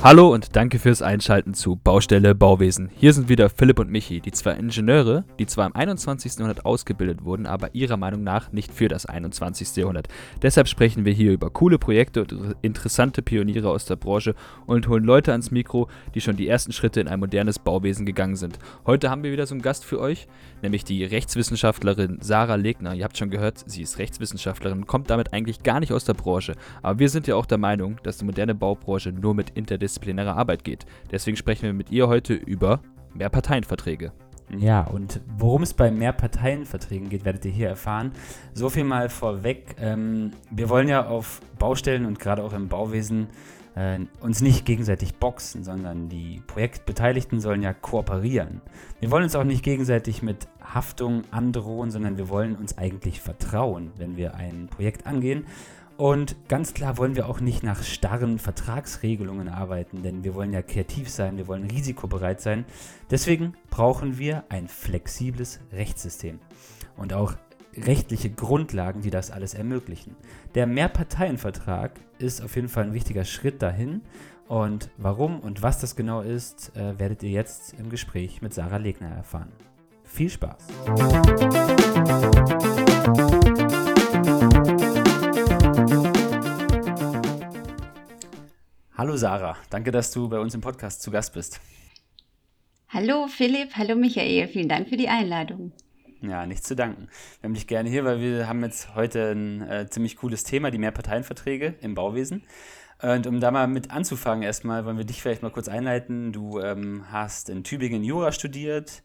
Hallo und danke fürs Einschalten zu Baustelle Bauwesen. Hier sind wieder Philipp und Michi, die zwei Ingenieure, die zwar im 21. Jahrhundert ausgebildet wurden, aber ihrer Meinung nach nicht für das 21. Jahrhundert. Deshalb sprechen wir hier über coole Projekte und interessante Pioniere aus der Branche und holen Leute ans Mikro, die schon die ersten Schritte in ein modernes Bauwesen gegangen sind. Heute haben wir wieder so einen Gast für euch, nämlich die Rechtswissenschaftlerin Sarah Legner. Ihr habt schon gehört, sie ist Rechtswissenschaftlerin kommt damit eigentlich gar nicht aus der Branche. Aber wir sind ja auch der Meinung, dass die moderne Baubranche nur mit Interdisziplin interdisziplinäre Arbeit geht. Deswegen sprechen wir mit ihr heute über Mehrparteienverträge. Ja, und worum es bei Mehrparteienverträgen geht, werdet ihr hier erfahren. So viel mal vorweg. Ähm, wir wollen ja auf Baustellen und gerade auch im Bauwesen äh, uns nicht gegenseitig boxen, sondern die Projektbeteiligten sollen ja kooperieren. Wir wollen uns auch nicht gegenseitig mit Haftung androhen, sondern wir wollen uns eigentlich vertrauen, wenn wir ein Projekt angehen. Und ganz klar wollen wir auch nicht nach starren Vertragsregelungen arbeiten, denn wir wollen ja kreativ sein, wir wollen risikobereit sein. Deswegen brauchen wir ein flexibles Rechtssystem und auch rechtliche Grundlagen, die das alles ermöglichen. Der Mehrparteienvertrag ist auf jeden Fall ein wichtiger Schritt dahin. Und warum und was das genau ist, äh, werdet ihr jetzt im Gespräch mit Sarah Legner erfahren. Viel Spaß! Hallo Sarah, danke, dass du bei uns im Podcast zu Gast bist. Hallo Philipp, hallo Michael, vielen Dank für die Einladung. Ja, nichts zu danken. Wir haben dich gerne hier, weil wir haben jetzt heute ein äh, ziemlich cooles Thema, die Mehrparteienverträge im Bauwesen. Und um da mal mit anzufangen, erstmal wollen wir dich vielleicht mal kurz einleiten. Du ähm, hast in Tübingen Jura studiert,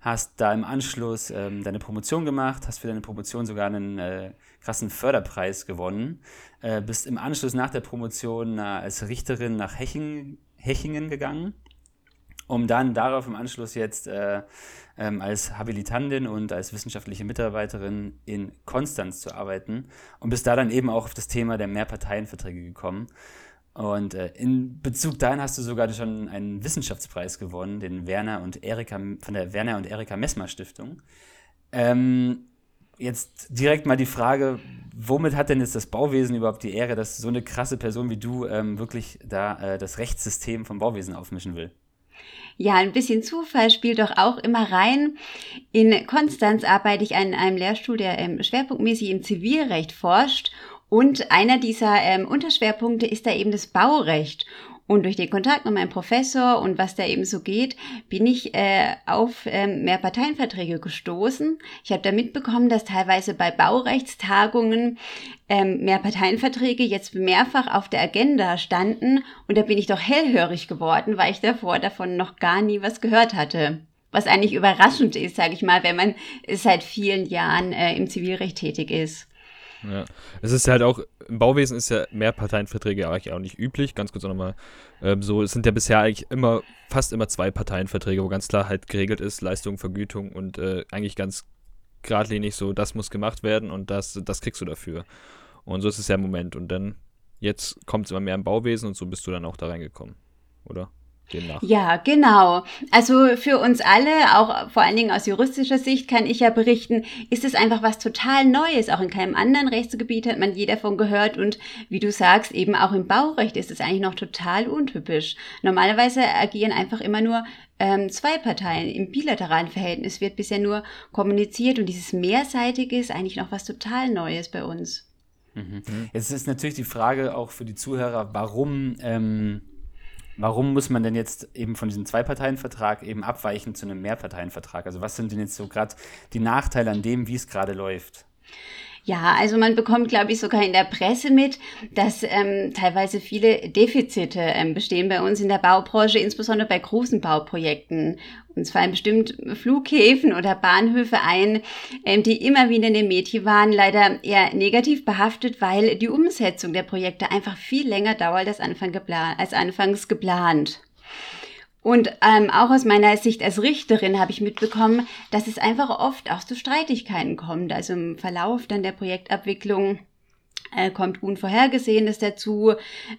hast da im Anschluss ähm, deine Promotion gemacht, hast für deine Promotion sogar einen äh, krassen Förderpreis gewonnen, äh, bist im Anschluss nach der Promotion äh, als Richterin nach Heching, Hechingen gegangen, um dann darauf im Anschluss jetzt äh, ähm, als Habilitantin und als wissenschaftliche Mitarbeiterin in Konstanz zu arbeiten und bist da dann eben auch auf das Thema der Mehrparteienverträge gekommen. Und äh, in Bezug dahin hast du sogar schon einen Wissenschaftspreis gewonnen, den Werner und Erika von der Werner und Erika Messmer Stiftung. Ähm, jetzt direkt mal die Frage, womit hat denn jetzt das Bauwesen überhaupt die Ehre, dass so eine krasse Person wie du ähm, wirklich da äh, das Rechtssystem vom Bauwesen aufmischen will? Ja, ein bisschen Zufall spielt doch auch immer rein. In Konstanz arbeite ich an einem Lehrstuhl, der ähm, schwerpunktmäßig im Zivilrecht forscht und einer dieser ähm, Unterschwerpunkte ist da eben das Baurecht. Und durch den Kontakt mit meinem Professor und was da eben so geht, bin ich äh, auf ähm, Mehrparteienverträge gestoßen. Ich habe da mitbekommen, dass teilweise bei Baurechtstagungen ähm, Mehrparteienverträge jetzt mehrfach auf der Agenda standen. Und da bin ich doch hellhörig geworden, weil ich davor davon noch gar nie was gehört hatte. Was eigentlich überraschend ist, sage ich mal, wenn man seit vielen Jahren äh, im Zivilrecht tätig ist. Ja. Es ist halt auch, im Bauwesen ist ja Mehrparteienverträge eigentlich auch nicht üblich. Ganz kurz nochmal ähm, so, es sind ja bisher eigentlich immer, fast immer zwei Parteienverträge, wo ganz klar halt geregelt ist, Leistung, Vergütung und äh, eigentlich ganz geradlinig so, das muss gemacht werden und das, das kriegst du dafür. Und so ist es ja im Moment. Und dann, jetzt kommt es immer mehr im Bauwesen und so bist du dann auch da reingekommen, oder? Demnach. Ja, genau. Also für uns alle, auch vor allen Dingen aus juristischer Sicht, kann ich ja berichten, ist es einfach was total Neues. Auch in keinem anderen Rechtsgebiet hat man je davon gehört. Und wie du sagst, eben auch im Baurecht ist es eigentlich noch total untypisch. Normalerweise agieren einfach immer nur ähm, zwei Parteien. Im bilateralen Verhältnis wird bisher nur kommuniziert und dieses Mehrseitige ist eigentlich noch was total Neues bei uns. Mhm. Jetzt ist natürlich die Frage auch für die Zuhörer, warum ähm, Warum muss man denn jetzt eben von diesem Zwei-Parteien-Vertrag eben abweichen zu einem Mehrparteien-Vertrag? Also was sind denn jetzt so gerade die Nachteile an dem, wie es gerade läuft? Ja, also man bekommt, glaube ich, sogar in der Presse mit, dass ähm, teilweise viele Defizite ähm, bestehen bei uns in der Baubranche, insbesondere bei großen Bauprojekten. Uns fallen bestimmt Flughäfen oder Bahnhöfe ein, ähm, die immer wieder in den Medien waren, leider eher negativ behaftet, weil die Umsetzung der Projekte einfach viel länger dauert als, Anfang geplant, als anfangs geplant. Und ähm, auch aus meiner Sicht als Richterin habe ich mitbekommen, dass es einfach oft auch zu Streitigkeiten kommt. Also im Verlauf dann der Projektabwicklung äh, kommt Unvorhergesehenes dazu.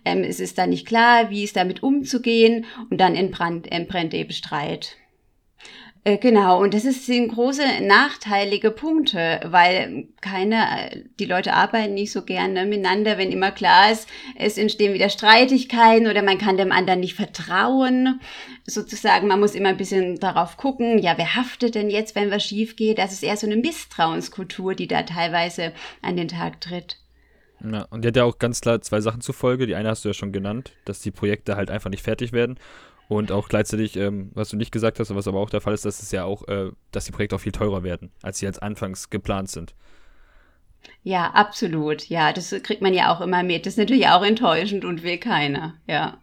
Ähm, es ist dann nicht klar, wie es damit umzugehen und dann entbrennt, entbrennt eben Streit. Äh, genau, und das ist, sind große nachteilige Punkte, weil keine, die Leute arbeiten nicht so gerne miteinander, wenn immer klar ist, es entstehen wieder Streitigkeiten oder man kann dem anderen nicht vertrauen. Sozusagen, man muss immer ein bisschen darauf gucken, ja, wer haftet denn jetzt, wenn was schief geht? Das ist eher so eine Misstrauenskultur, die da teilweise an den Tag tritt. Ja, und die hat ja auch ganz klar zwei Sachen zufolge. Die eine hast du ja schon genannt, dass die Projekte halt einfach nicht fertig werden. Und auch gleichzeitig, ähm, was du nicht gesagt hast, was aber auch der Fall ist, dass es ja auch, äh, dass die Projekte auch viel teurer werden, als sie als anfangs geplant sind. Ja, absolut. Ja, das kriegt man ja auch immer mit. Das ist natürlich auch enttäuschend und will keiner. Ja.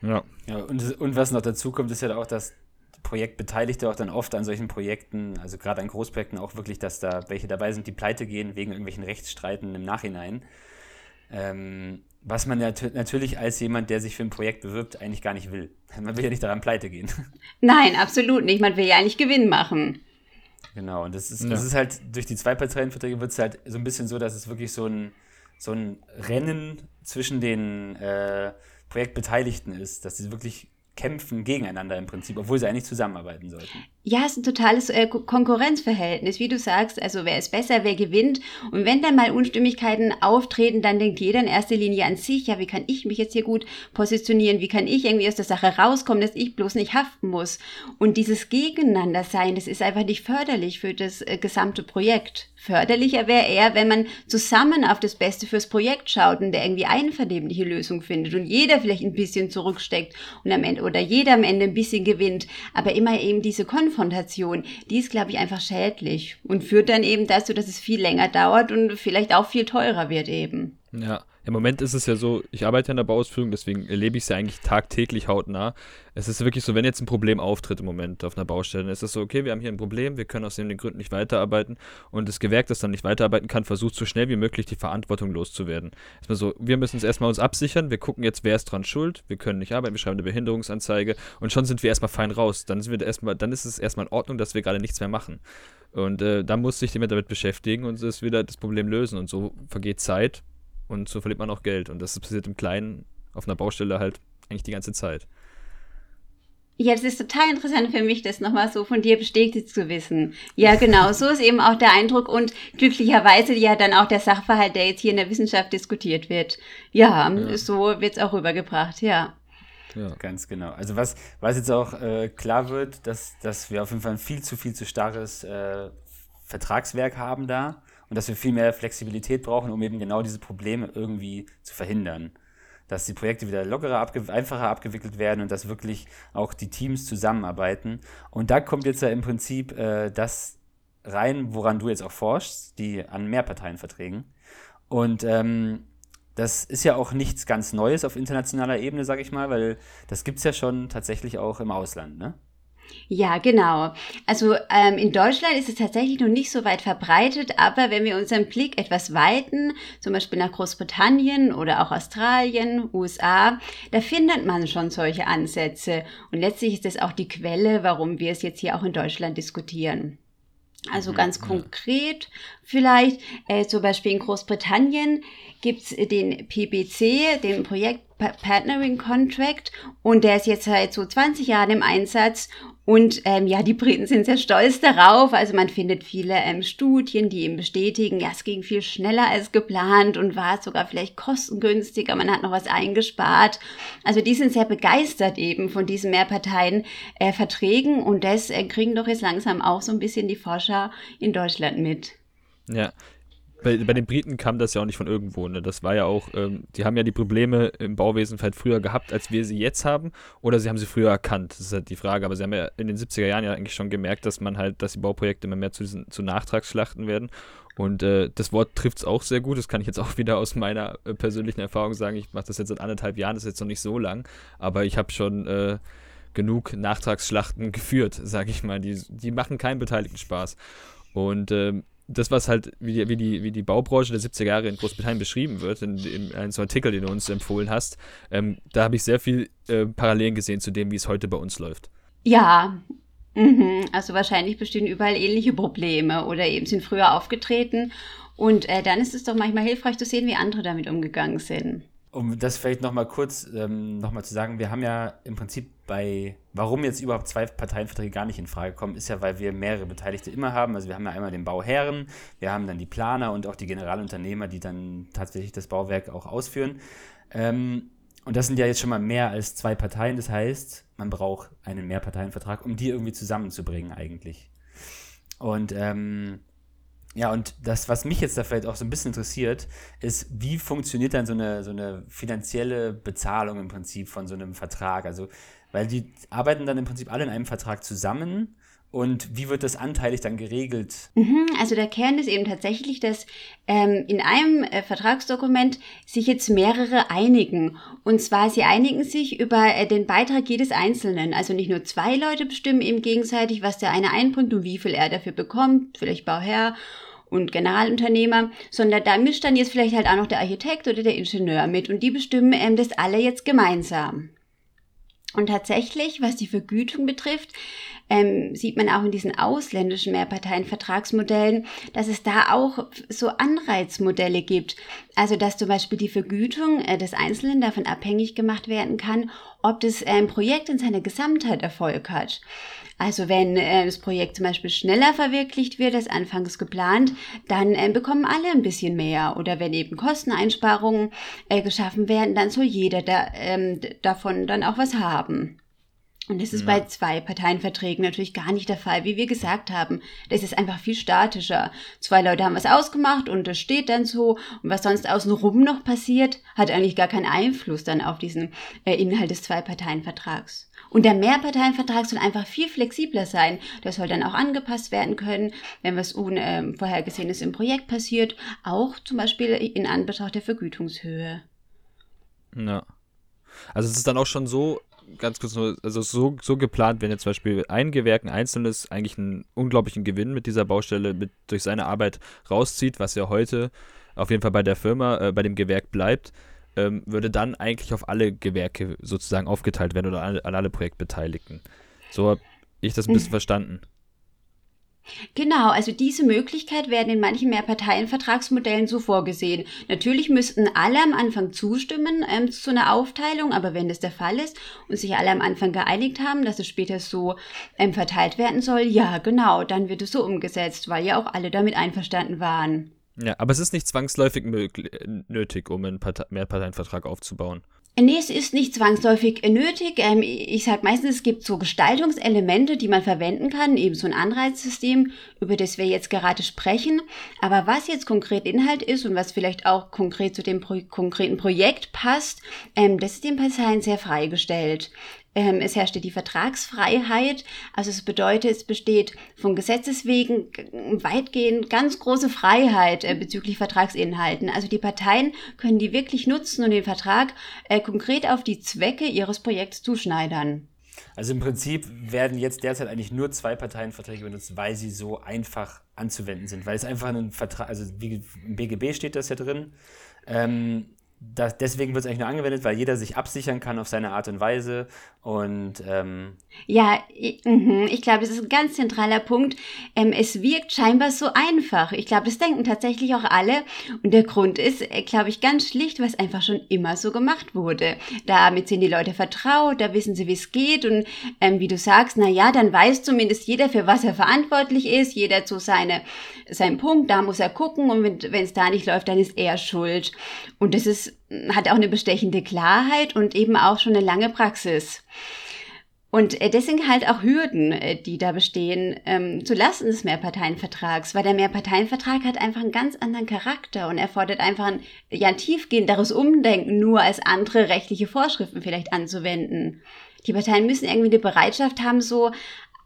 Ja. ja und, und was noch dazu kommt, ist ja auch, dass Projektbeteiligte auch dann oft an solchen Projekten, also gerade an Großprojekten auch wirklich, dass da welche dabei sind, die pleite gehen wegen irgendwelchen Rechtsstreiten im Nachhinein. Ähm, was man ja natürlich als jemand, der sich für ein Projekt bewirbt, eigentlich gar nicht will. Man will ja nicht daran pleite gehen. Nein, absolut nicht. Man will ja eigentlich Gewinn machen. Genau, und das ist, ja. das ist halt, durch die Zwei-Parteien-Verträge wird es halt so ein bisschen so, dass es wirklich so ein, so ein Rennen zwischen den äh, Projektbeteiligten ist, dass sie wirklich kämpfen gegeneinander im Prinzip, obwohl sie eigentlich zusammenarbeiten sollten. Ja, es ist ein totales äh, Konkurrenzverhältnis, wie du sagst. Also wer ist besser, wer gewinnt. Und wenn dann mal Unstimmigkeiten auftreten, dann denkt jeder in erster Linie an sich, ja, wie kann ich mich jetzt hier gut positionieren? Wie kann ich irgendwie aus der Sache rauskommen, dass ich bloß nicht haften muss? Und dieses Gegeneinandersein, das ist einfach nicht förderlich für das äh, gesamte Projekt. Förderlicher wäre eher, wenn man zusammen auf das Beste fürs Projekt schaut und der irgendwie einvernehmliche Lösung findet und jeder vielleicht ein bisschen zurücksteckt und am Ende oder jeder am Ende ein bisschen gewinnt. Aber immer eben diese Konfrontation, die ist, glaube ich, einfach schädlich und führt dann eben dazu, dass es viel länger dauert und vielleicht auch viel teurer wird eben. Ja, im Moment ist es ja so, ich arbeite in der Bauausführung, deswegen erlebe ich es ja eigentlich tagtäglich hautnah. Es ist wirklich so, wenn jetzt ein Problem auftritt im Moment auf einer Baustelle, dann ist es so, okay, wir haben hier ein Problem, wir können aus den Gründen nicht weiterarbeiten und das Gewerk, das dann nicht weiterarbeiten kann, versucht so schnell wie möglich die Verantwortung loszuwerden. Erstmal so, wir müssen es erstmal uns absichern, wir gucken jetzt, wer ist dran schuld, wir können nicht arbeiten, wir schreiben eine Behinderungsanzeige und schon sind wir erstmal fein raus. Dann, sind wir erstmal, dann ist es erstmal in Ordnung, dass wir gerade nichts mehr machen. Und äh, dann muss sich jemand damit beschäftigen und es wieder das Problem lösen. Und so vergeht Zeit, und so verliert man auch Geld. Und das passiert im Kleinen auf einer Baustelle halt eigentlich die ganze Zeit. Ja, das ist total interessant für mich, das nochmal so von dir bestätigt zu wissen. Ja, genau, so ist eben auch der Eindruck und glücklicherweise ja dann auch der Sachverhalt, der jetzt hier in der Wissenschaft diskutiert wird. Ja, ja. so wird es auch rübergebracht, ja. Ja. Ganz genau. Also was, was jetzt auch äh, klar wird, dass, dass wir auf jeden Fall ein viel zu viel zu starres äh, Vertragswerk haben da und dass wir viel mehr Flexibilität brauchen, um eben genau diese Probleme irgendwie zu verhindern. Dass die Projekte wieder lockerer, abge einfacher abgewickelt werden und dass wirklich auch die Teams zusammenarbeiten. Und da kommt jetzt ja im Prinzip äh, das rein, woran du jetzt auch forschst, die an Mehrparteienverträgen. Und ähm, das ist ja auch nichts ganz Neues auf internationaler Ebene, sage ich mal, weil das gibt es ja schon tatsächlich auch im Ausland, ne? Ja, genau. Also ähm, in Deutschland ist es tatsächlich noch nicht so weit verbreitet, aber wenn wir unseren Blick etwas weiten, zum Beispiel nach Großbritannien oder auch Australien, USA, da findet man schon solche Ansätze. Und letztlich ist das auch die Quelle, warum wir es jetzt hier auch in Deutschland diskutieren. Also mhm, ganz konkret vielleicht, äh, zum Beispiel in Großbritannien gibt's den PBC, den Projekt Partnering Contract, und der ist jetzt seit so 20 Jahren im Einsatz und ähm, ja, die Briten sind sehr stolz darauf. Also man findet viele ähm, Studien, die eben bestätigen, ja, es ging viel schneller als geplant und war sogar vielleicht kostengünstiger. Man hat noch was eingespart. Also die sind sehr begeistert eben von diesen Mehrparteien-Verträgen äh, und das äh, kriegen doch jetzt langsam auch so ein bisschen die Forscher in Deutschland mit. Ja, bei, bei, den Briten kam das ja auch nicht von irgendwo. Ne? Das war ja auch, ähm, die haben ja die Probleme im Bauwesen vielleicht früher gehabt, als wir sie jetzt haben, oder sie haben sie früher erkannt. Das ist halt die Frage. Aber sie haben ja in den 70er Jahren ja eigentlich schon gemerkt, dass man halt, dass die Bauprojekte immer mehr zu, diesen, zu Nachtragsschlachten werden. Und äh, das Wort trifft es auch sehr gut. Das kann ich jetzt auch wieder aus meiner äh, persönlichen Erfahrung sagen. Ich mache das jetzt seit anderthalb Jahren, das ist jetzt noch nicht so lang, aber ich habe schon äh, genug Nachtragsschlachten geführt, sage ich mal. Die, die machen keinen Beteiligten Spaß. Und ähm, das, was halt, wie die, wie, die, wie die Baubranche der 70er Jahre in Großbritannien beschrieben wird, in, in einem Artikel, den du uns empfohlen hast, ähm, da habe ich sehr viel äh, Parallelen gesehen zu dem, wie es heute bei uns läuft. Ja, mhm. also wahrscheinlich bestehen überall ähnliche Probleme oder eben sind früher aufgetreten. Und äh, dann ist es doch manchmal hilfreich zu sehen, wie andere damit umgegangen sind. Um das vielleicht nochmal kurz ähm, nochmal zu sagen, wir haben ja im Prinzip bei, warum jetzt überhaupt zwei Parteienverträge gar nicht in Frage kommen, ist ja, weil wir mehrere Beteiligte immer haben. Also wir haben ja einmal den Bauherren, wir haben dann die Planer und auch die Generalunternehmer, die dann tatsächlich das Bauwerk auch ausführen. Ähm, und das sind ja jetzt schon mal mehr als zwei Parteien. Das heißt, man braucht einen Mehrparteienvertrag, um die irgendwie zusammenzubringen eigentlich. Und ähm, ja, und das, was mich jetzt da vielleicht auch so ein bisschen interessiert, ist, wie funktioniert dann so eine, so eine finanzielle Bezahlung im Prinzip von so einem Vertrag? Also, weil die arbeiten dann im Prinzip alle in einem Vertrag zusammen und wie wird das anteilig dann geregelt? Mhm, also der Kern ist eben tatsächlich, dass ähm, in einem äh, Vertragsdokument sich jetzt mehrere einigen. Und zwar, sie einigen sich über äh, den Beitrag jedes Einzelnen. Also nicht nur zwei Leute bestimmen eben gegenseitig, was der eine einbringt und wie viel er dafür bekommt, vielleicht Bauherr und Generalunternehmer, sondern da mischt dann jetzt vielleicht halt auch noch der Architekt oder der Ingenieur mit und die bestimmen ähm, das alle jetzt gemeinsam. Und tatsächlich, was die Vergütung betrifft, ähm, sieht man auch in diesen ausländischen Mehrparteienvertragsmodellen, dass es da auch so Anreizmodelle gibt. Also dass zum Beispiel die Vergütung äh, des Einzelnen davon abhängig gemacht werden kann, ob das ähm, Projekt in seiner Gesamtheit Erfolg hat. Also wenn äh, das Projekt zum Beispiel schneller verwirklicht wird als anfangs geplant, dann äh, bekommen alle ein bisschen mehr. Oder wenn eben Kosteneinsparungen äh, geschaffen werden, dann soll jeder da, ähm, davon dann auch was haben. Und das ist ja. bei zwei Parteienverträgen natürlich gar nicht der Fall, wie wir gesagt haben. Das ist einfach viel statischer. Zwei Leute haben was ausgemacht und das steht dann so. Und was sonst außenrum noch passiert, hat eigentlich gar keinen Einfluss dann auf diesen äh, Inhalt des Zwei-Parteien-Vertrags. Und der Mehrparteienvertrag soll einfach viel flexibler sein. Der soll dann auch angepasst werden können, wenn was Unvorhergesehenes im Projekt passiert. Auch zum Beispiel in Anbetracht der Vergütungshöhe. Ja. Also es ist dann auch schon so, ganz kurz nur, also so, so geplant, wenn jetzt zum Beispiel ein Gewerk, ein einzelnes, eigentlich einen unglaublichen Gewinn mit dieser Baustelle mit, durch seine Arbeit rauszieht, was ja heute auf jeden Fall bei der Firma, äh, bei dem Gewerk bleibt, ähm, würde dann eigentlich auf alle Gewerke sozusagen aufgeteilt werden oder an, an alle Projektbeteiligten. So habe ich das ein bisschen mhm. verstanden. Genau, also diese Möglichkeit werden in manchen Mehrparteienvertragsmodellen so vorgesehen. Natürlich müssten alle am Anfang zustimmen ähm, zu einer Aufteilung, aber wenn das der Fall ist und sich alle am Anfang geeinigt haben, dass es später so ähm, verteilt werden soll, ja, genau, dann wird es so umgesetzt, weil ja auch alle damit einverstanden waren. Ja, aber es ist nicht zwangsläufig nötig, um einen Partei Mehrparteienvertrag aufzubauen. Nee, es ist nicht zwangsläufig nötig. Ähm, ich sage meistens, es gibt so Gestaltungselemente, die man verwenden kann, eben so ein Anreizsystem, über das wir jetzt gerade sprechen. Aber was jetzt konkret Inhalt ist und was vielleicht auch konkret zu dem Pro konkreten Projekt passt, ähm, das ist den Parteien sehr freigestellt. Ähm, es herrschte die Vertragsfreiheit. Also es bedeutet, es besteht von Gesetzes wegen weitgehend ganz große Freiheit äh, bezüglich Vertragsinhalten. Also die Parteien können die wirklich nutzen und den Vertrag äh, konkret auf die Zwecke ihres Projekts zuschneidern. Also im Prinzip werden jetzt derzeit eigentlich nur zwei Parteienverträge benutzt, weil sie so einfach anzuwenden sind. Weil es einfach ein Vertrag, also wie im BGB steht das ja drin. Ähm, das, deswegen wird es eigentlich nur angewendet, weil jeder sich absichern kann auf seine Art und Weise. Und ähm ja, ich, mhm, ich glaube, das ist ein ganz zentraler Punkt. Ähm, es wirkt scheinbar so einfach. Ich glaube, das denken tatsächlich auch alle. Und der Grund ist, äh, glaube ich, ganz schlicht, weil es einfach schon immer so gemacht wurde. Damit sind die Leute vertraut, da wissen sie, wie es geht. Und ähm, wie du sagst, na ja, dann weiß zumindest jeder, für was er verantwortlich ist. Jeder zu seine, seinem Punkt, da muss er gucken. Und wenn es da nicht läuft, dann ist er schuld. Und das ist hat auch eine bestechende Klarheit und eben auch schon eine lange Praxis. Und äh, sind halt auch Hürden, äh, die da bestehen, ähm, zulasten des Mehrparteienvertrags, weil der Mehrparteienvertrag hat einfach einen ganz anderen Charakter und erfordert einfach ein, ja, ein tiefgehenderes Umdenken, nur als andere rechtliche Vorschriften vielleicht anzuwenden. Die Parteien müssen irgendwie eine Bereitschaft haben, so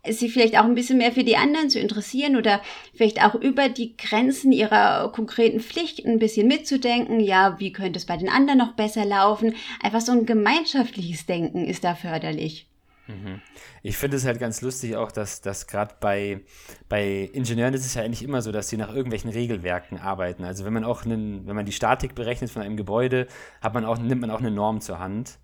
sich vielleicht auch ein bisschen mehr für die anderen zu interessieren oder vielleicht auch über die Grenzen ihrer konkreten Pflicht ein bisschen mitzudenken. Ja, wie könnte es bei den anderen noch besser laufen? Einfach so ein gemeinschaftliches Denken ist da förderlich. Mhm. Ich finde es halt ganz lustig auch, dass, dass gerade bei, bei Ingenieuren ist es ja eigentlich immer so, dass sie nach irgendwelchen Regelwerken arbeiten. Also wenn man auch einen, wenn man die Statik berechnet von einem Gebäude, hat man auch, nimmt man auch eine Norm zur Hand.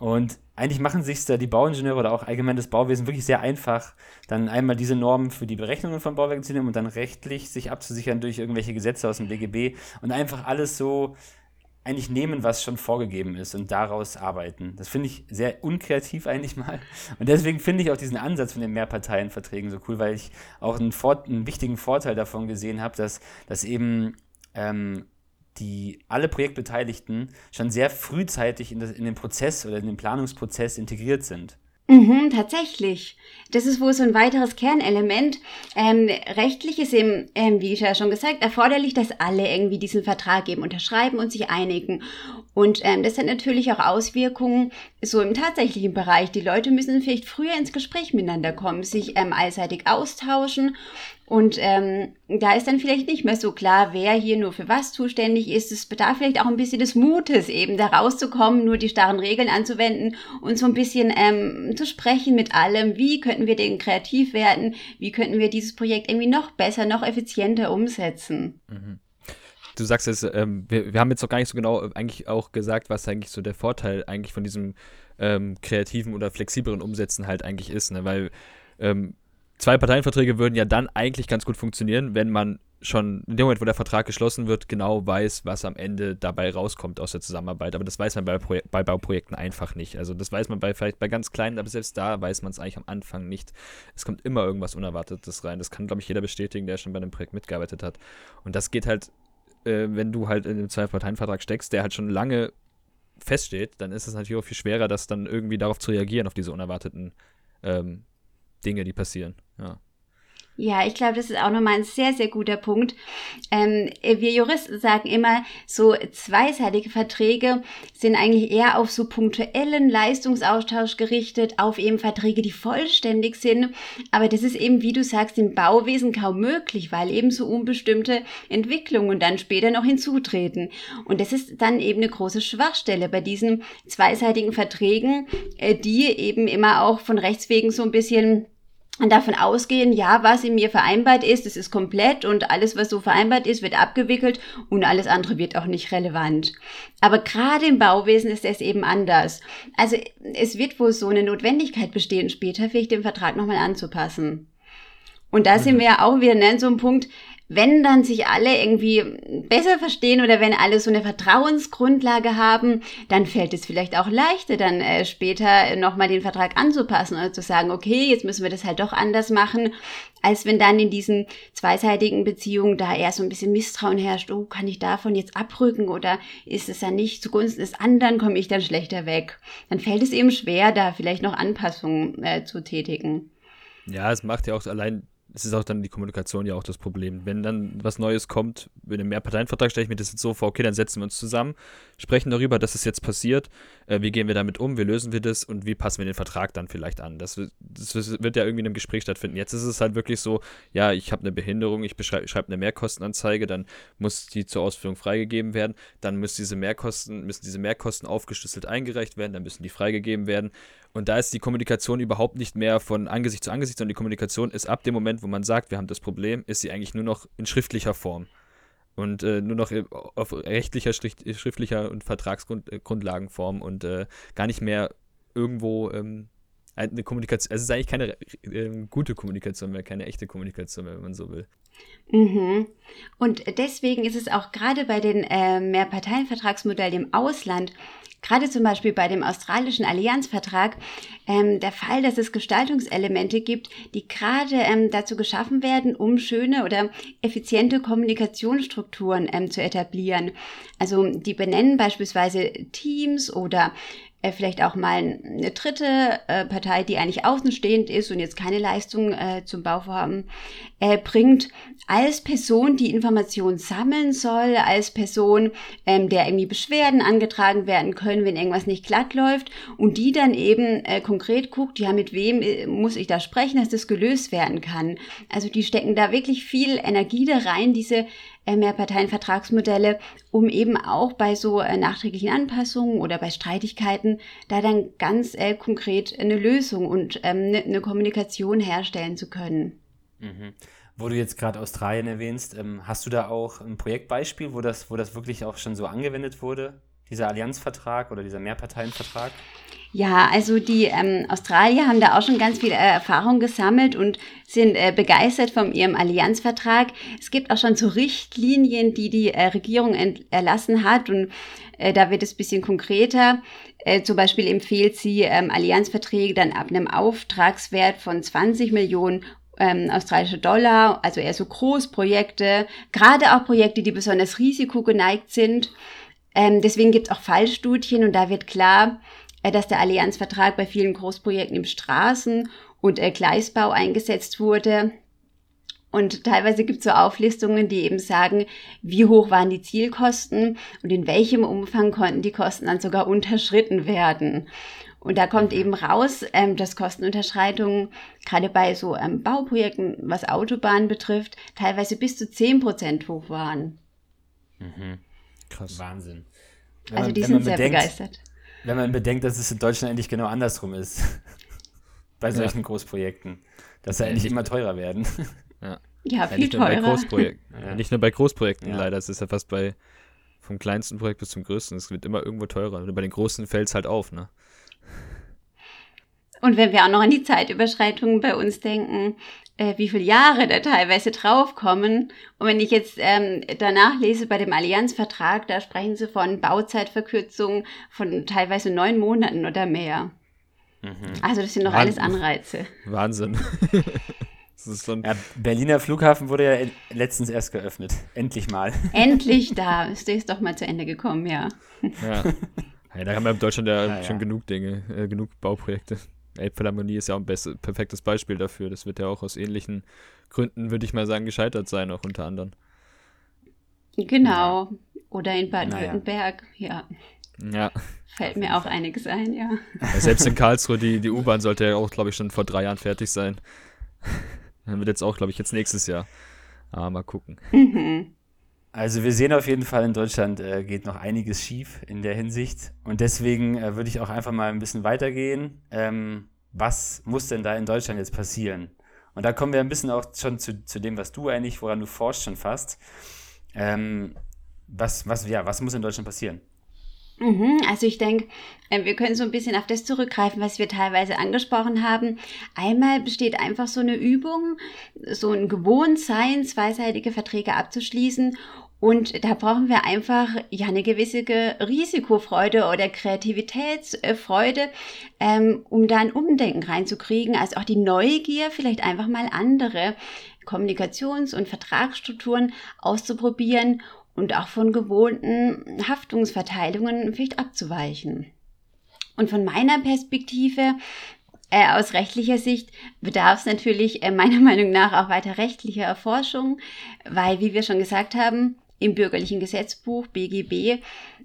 Und eigentlich machen sich da die Bauingenieure oder auch allgemein das Bauwesen wirklich sehr einfach, dann einmal diese Normen für die Berechnungen von Bauwerken zu nehmen und dann rechtlich sich abzusichern durch irgendwelche Gesetze aus dem BGB und einfach alles so eigentlich nehmen, was schon vorgegeben ist und daraus arbeiten. Das finde ich sehr unkreativ eigentlich mal. Und deswegen finde ich auch diesen Ansatz von den Mehrparteienverträgen so cool, weil ich auch einen, einen wichtigen Vorteil davon gesehen habe, dass, dass eben ähm, die alle Projektbeteiligten schon sehr frühzeitig in, das, in den Prozess oder in den Planungsprozess integriert sind. Mhm, tatsächlich. Das ist wohl so ein weiteres Kernelement. Ähm, rechtlich ist eben, ähm, wie ich ja schon gesagt, erforderlich, dass alle irgendwie diesen Vertrag eben unterschreiben und sich einigen. Und ähm, das hat natürlich auch Auswirkungen so im tatsächlichen Bereich. Die Leute müssen vielleicht früher ins Gespräch miteinander kommen, sich ähm, allseitig austauschen und ähm, da ist dann vielleicht nicht mehr so klar, wer hier nur für was zuständig ist. Es bedarf vielleicht auch ein bisschen des Mutes, eben da rauszukommen, nur die starren Regeln anzuwenden und so ein bisschen ähm, zu sprechen mit allem. Wie könnten wir denn kreativ werden? Wie könnten wir dieses Projekt irgendwie noch besser, noch effizienter umsetzen? Mhm. Du sagst es, ähm, wir, wir haben jetzt noch gar nicht so genau äh, eigentlich auch gesagt, was eigentlich so der Vorteil eigentlich von diesem ähm, kreativen oder flexibleren Umsetzen halt eigentlich ist, ne? weil ähm, zwei Parteienverträge würden ja dann eigentlich ganz gut funktionieren, wenn man schon in dem Moment, wo der Vertrag geschlossen wird, genau weiß, was am Ende dabei rauskommt aus der Zusammenarbeit. Aber das weiß man bei, bei Bauprojekten einfach nicht. Also das weiß man bei vielleicht bei ganz kleinen, aber selbst da weiß man es eigentlich am Anfang nicht. Es kommt immer irgendwas Unerwartetes rein. Das kann, glaube ich, jeder bestätigen, der schon bei einem Projekt mitgearbeitet hat. Und das geht halt, äh, wenn du halt in einem Zwei-Parteien-Vertrag steckst, der halt schon lange feststeht, dann ist es natürlich auch viel schwerer, das dann irgendwie darauf zu reagieren, auf diese unerwarteten ähm, Dinge, die passieren. Ja. Ja, ich glaube, das ist auch nochmal ein sehr, sehr guter Punkt. Ähm, wir Juristen sagen immer, so zweiseitige Verträge sind eigentlich eher auf so punktuellen Leistungsaustausch gerichtet, auf eben Verträge, die vollständig sind. Aber das ist eben, wie du sagst, im Bauwesen kaum möglich, weil eben so unbestimmte Entwicklungen dann später noch hinzutreten. Und das ist dann eben eine große Schwachstelle bei diesen zweiseitigen Verträgen, äh, die eben immer auch von Rechts wegen so ein bisschen davon ausgehen, ja, was in mir vereinbart ist, das ist komplett und alles, was so vereinbart ist, wird abgewickelt und alles andere wird auch nicht relevant. Aber gerade im Bauwesen ist es eben anders. Also es wird wohl so eine Notwendigkeit bestehen, später vielleicht den Vertrag nochmal anzupassen. Und da sind mhm. wir ja auch wieder an so einem Punkt, wenn dann sich alle irgendwie besser verstehen oder wenn alle so eine Vertrauensgrundlage haben, dann fällt es vielleicht auch leichter, dann äh, später nochmal den Vertrag anzupassen oder zu sagen, okay, jetzt müssen wir das halt doch anders machen, als wenn dann in diesen zweiseitigen Beziehungen da eher so ein bisschen Misstrauen herrscht, oh, kann ich davon jetzt abrücken oder ist es ja nicht zugunsten des anderen, komme ich dann schlechter weg. Dann fällt es eben schwer, da vielleicht noch Anpassungen äh, zu tätigen. Ja, es macht ja auch allein es ist auch dann die Kommunikation ja auch das Problem. Wenn dann was Neues kommt, mit einem Mehrparteienvertrag stelle ich mir das jetzt so vor, okay, dann setzen wir uns zusammen, sprechen darüber, dass es jetzt passiert, äh, wie gehen wir damit um, wie lösen wir das und wie passen wir den Vertrag dann vielleicht an. Das, das wird ja irgendwie in einem Gespräch stattfinden. Jetzt ist es halt wirklich so, ja, ich habe eine Behinderung, ich schreibe eine Mehrkostenanzeige, dann muss die zur Ausführung freigegeben werden, dann müssen diese Mehrkosten, müssen diese Mehrkosten aufgeschlüsselt eingereicht werden, dann müssen die freigegeben werden. Und da ist die Kommunikation überhaupt nicht mehr von Angesicht zu Angesicht, sondern die Kommunikation ist ab dem Moment, wo man sagt, wir haben das Problem, ist sie eigentlich nur noch in schriftlicher Form. Und äh, nur noch auf rechtlicher, schriftlicher und Vertragsgrundlagenform und äh, gar nicht mehr irgendwo ähm, eine Kommunikation. Also es ist eigentlich keine äh, gute Kommunikation mehr, keine echte Kommunikation mehr, wenn man so will. Mhm. Und deswegen ist es auch gerade bei den äh, Mehrparteienvertragsmodellen im Ausland gerade zum Beispiel bei dem australischen Allianzvertrag ähm, der Fall, dass es Gestaltungselemente gibt, die gerade ähm, dazu geschaffen werden, um schöne oder effiziente Kommunikationsstrukturen ähm, zu etablieren. Also die benennen beispielsweise Teams oder äh, vielleicht auch mal eine dritte äh, Partei, die eigentlich außenstehend ist und jetzt keine Leistung äh, zum Bauvorhaben äh, bringt, als Person, die Informationen sammeln soll, als Person, ähm, der irgendwie Beschwerden angetragen werden können, wenn irgendwas nicht glatt läuft und die dann eben äh, konkret guckt, ja, mit wem äh, muss ich da sprechen, dass das gelöst werden kann. Also die stecken da wirklich viel Energie da rein, diese äh, Mehrparteienvertragsmodelle, um eben auch bei so äh, nachträglichen Anpassungen oder bei Streitigkeiten da dann ganz äh, konkret eine Lösung und ähm, eine, eine Kommunikation herstellen zu können. Mhm. Wo du jetzt gerade Australien erwähnst, ähm, hast du da auch ein Projektbeispiel, wo das, wo das wirklich auch schon so angewendet wurde, dieser Allianzvertrag oder dieser Mehrparteienvertrag? Ja, also die ähm, Australier haben da auch schon ganz viel äh, Erfahrung gesammelt und sind äh, begeistert von ihrem Allianzvertrag. Es gibt auch schon so Richtlinien, die die äh, Regierung erlassen hat und äh, da wird es bisschen konkreter. Äh, zum Beispiel empfiehlt sie ähm, Allianzverträge dann ab einem Auftragswert von 20 Millionen ähm, australische Dollar, also eher so Großprojekte, gerade auch Projekte, die besonders risikogeneigt sind. Ähm, deswegen gibt es auch Fallstudien und da wird klar, dass der Allianzvertrag bei vielen Großprojekten im Straßen- und äh, Gleisbau eingesetzt wurde. Und teilweise gibt es so Auflistungen, die eben sagen, wie hoch waren die Zielkosten und in welchem Umfang konnten die Kosten dann sogar unterschritten werden. Und da kommt eben raus, ähm, dass Kostenunterschreitungen gerade bei so ähm, Bauprojekten, was Autobahnen betrifft, teilweise bis zu 10 Prozent hoch waren. Mhm. Krass. Wahnsinn. Wenn also man, die sind sehr bedenkt, begeistert. Wenn man bedenkt, dass es in Deutschland eigentlich genau andersrum ist. bei solchen ja. Großprojekten. Dass sie eigentlich immer teurer werden. Ja, ja viel nicht teurer. Nur bei Großprojekten. Ja. Nicht nur bei Großprojekten leider. Es ist ja fast bei vom kleinsten Projekt bis zum größten. Es wird immer irgendwo teurer. Und bei den großen fällt es halt auf, ne? Und wenn wir auch noch an die Zeitüberschreitungen bei uns denken, äh, wie viele Jahre da teilweise draufkommen. Und wenn ich jetzt ähm, danach lese bei dem Allianzvertrag, da sprechen sie von Bauzeitverkürzungen von teilweise neun Monaten oder mehr. Mhm. Also das sind doch alles Anreize. Wahnsinn. so ja, Berliner Flughafen wurde ja letztens erst geöffnet. Endlich mal. Endlich da. Ist das doch mal zu Ende gekommen, ja. Ja. ja da haben wir in Deutschland ja, ja schon ja. genug Dinge, äh, genug Bauprojekte. Elbphilharmonie ist ja auch ein best, perfektes Beispiel dafür. Das wird ja auch aus ähnlichen Gründen, würde ich mal sagen, gescheitert sein, auch unter anderem. Genau. Oder in Baden-Württemberg, naja. ja. Ja. Fällt mir auch einiges ein, ja. ja selbst in Karlsruhe, die, die U-Bahn sollte ja auch, glaube ich, schon vor drei Jahren fertig sein. Dann wird jetzt auch, glaube ich, jetzt nächstes Jahr. Aber mal gucken. Mhm. Also wir sehen auf jeden Fall, in Deutschland äh, geht noch einiges schief in der Hinsicht. Und deswegen äh, würde ich auch einfach mal ein bisschen weitergehen. Ähm, was muss denn da in Deutschland jetzt passieren? Und da kommen wir ein bisschen auch schon zu, zu dem, was du eigentlich, woran du forschst schon fast. Ähm, was, was, ja, was muss in Deutschland passieren? Mhm, also ich denke, äh, wir können so ein bisschen auf das zurückgreifen, was wir teilweise angesprochen haben. Einmal besteht einfach so eine Übung, so ein Gewohntsein, zweiseitige Verträge abzuschließen. Und da brauchen wir einfach ja eine gewisse Risikofreude oder Kreativitätsfreude, ähm, um da ein Umdenken reinzukriegen. Also auch die Neugier, vielleicht einfach mal andere Kommunikations- und Vertragsstrukturen auszuprobieren und auch von gewohnten Haftungsverteilungen vielleicht abzuweichen. Und von meiner Perspektive äh, aus rechtlicher Sicht bedarf es natürlich äh, meiner Meinung nach auch weiter rechtlicher Erforschung, weil, wie wir schon gesagt haben, im bürgerlichen Gesetzbuch BGB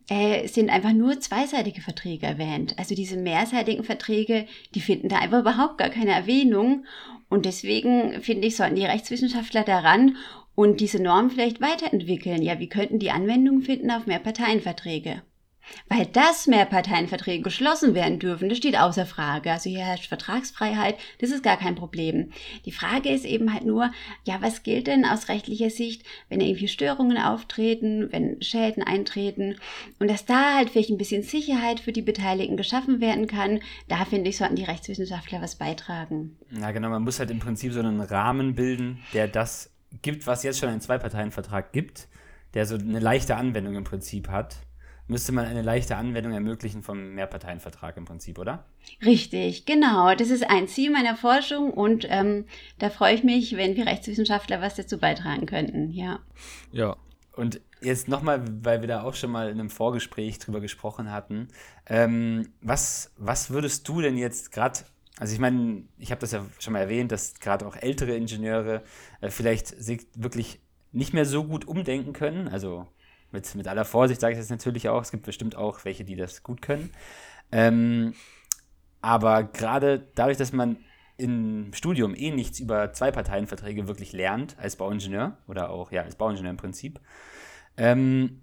äh, sind einfach nur zweiseitige Verträge erwähnt. Also diese mehrseitigen Verträge, die finden da einfach überhaupt gar keine Erwähnung. Und deswegen finde ich, sollten die Rechtswissenschaftler daran und diese Norm vielleicht weiterentwickeln. Ja, wie könnten die Anwendung finden auf Mehrparteienverträge? Weil das Mehrparteienverträge geschlossen werden dürfen, das steht außer Frage. Also hier herrscht Vertragsfreiheit, das ist gar kein Problem. Die Frage ist eben halt nur, ja, was gilt denn aus rechtlicher Sicht, wenn irgendwie Störungen auftreten, wenn Schäden eintreten und dass da halt vielleicht ein bisschen Sicherheit für die Beteiligten geschaffen werden kann, da finde ich, sollten die Rechtswissenschaftler was beitragen. Ja, genau, man muss halt im Prinzip so einen Rahmen bilden, der das gibt, was jetzt schon einen Zwei-Parteien-Vertrag gibt, der so eine leichte Anwendung im Prinzip hat, müsste man eine leichte Anwendung ermöglichen vom Mehrparteienvertrag im Prinzip, oder? Richtig, genau. Das ist ein Ziel meiner Forschung und ähm, da freue ich mich, wenn wir Rechtswissenschaftler was dazu beitragen könnten, ja. Ja. Und jetzt nochmal, weil wir da auch schon mal in einem Vorgespräch drüber gesprochen hatten, ähm, was, was würdest du denn jetzt gerade also ich meine, ich habe das ja schon mal erwähnt, dass gerade auch ältere Ingenieure äh, vielleicht sich wirklich nicht mehr so gut umdenken können. Also mit, mit aller Vorsicht sage ich das natürlich auch. Es gibt bestimmt auch welche, die das gut können. Ähm, aber gerade dadurch, dass man im Studium eh nichts über Zwei-Parteien-Verträge wirklich lernt, als Bauingenieur oder auch ja, als Bauingenieur im Prinzip, ähm,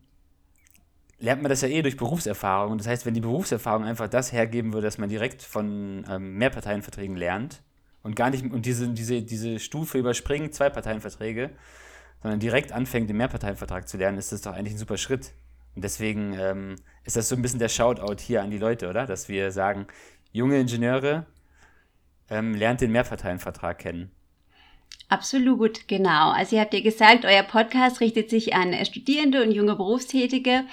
lernt man das ja eh durch Berufserfahrung. Das heißt, wenn die Berufserfahrung einfach das hergeben würde, dass man direkt von ähm, Mehrparteienverträgen lernt und gar nicht und diese, diese, diese Stufe überspringt, Zwei-Parteien-Verträge, sondern direkt anfängt, den Mehrparteienvertrag zu lernen, ist das doch eigentlich ein super Schritt. Und deswegen ähm, ist das so ein bisschen der Shoutout hier an die Leute, oder? Dass wir sagen, junge Ingenieure, ähm, lernt den Mehrparteienvertrag kennen. Absolut, genau. Also ihr habt ja gesagt, euer Podcast richtet sich an Studierende und junge Berufstätige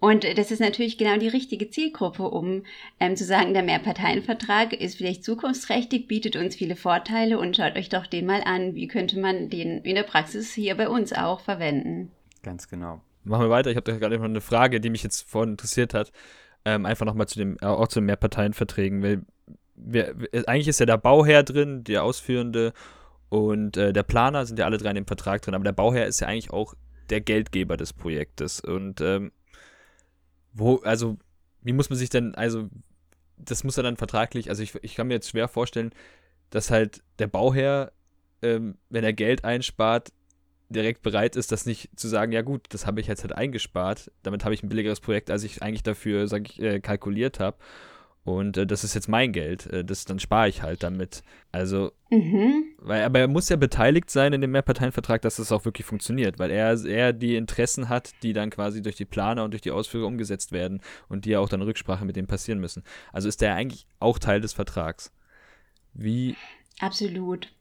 und das ist natürlich genau die richtige Zielgruppe, um ähm, zu sagen, der Mehrparteienvertrag ist vielleicht zukunftsträchtig, bietet uns viele Vorteile und schaut euch doch den mal an, wie könnte man den in der Praxis hier bei uns auch verwenden. Ganz genau. Machen wir weiter. Ich habe da gerade noch eine Frage, die mich jetzt vorhin interessiert hat. Ähm, einfach nochmal zu dem, auch zu den Mehrparteienverträgen, weil wir, eigentlich ist ja der Bauherr drin, der Ausführende und äh, der Planer sind ja alle drei in dem Vertrag drin, aber der Bauherr ist ja eigentlich auch der Geldgeber des Projektes. Und ähm, wo, also, wie muss man sich denn, also, das muss ja dann vertraglich, also ich, ich kann mir jetzt schwer vorstellen, dass halt der Bauherr, ähm, wenn er Geld einspart, direkt bereit ist, das nicht zu sagen, ja gut, das habe ich jetzt halt eingespart, damit habe ich ein billigeres Projekt, als ich eigentlich dafür, sage ich, äh, kalkuliert habe. Und äh, das ist jetzt mein Geld. Äh, das, dann spare ich halt damit. Also, mhm. weil, aber er muss ja beteiligt sein in dem Mehrparteienvertrag, dass das auch wirklich funktioniert, weil er, er die Interessen hat, die dann quasi durch die Planer und durch die Ausführer umgesetzt werden und die ja auch dann Rücksprache mit dem passieren müssen. Also ist der eigentlich auch Teil des Vertrags. Wie. Absolut.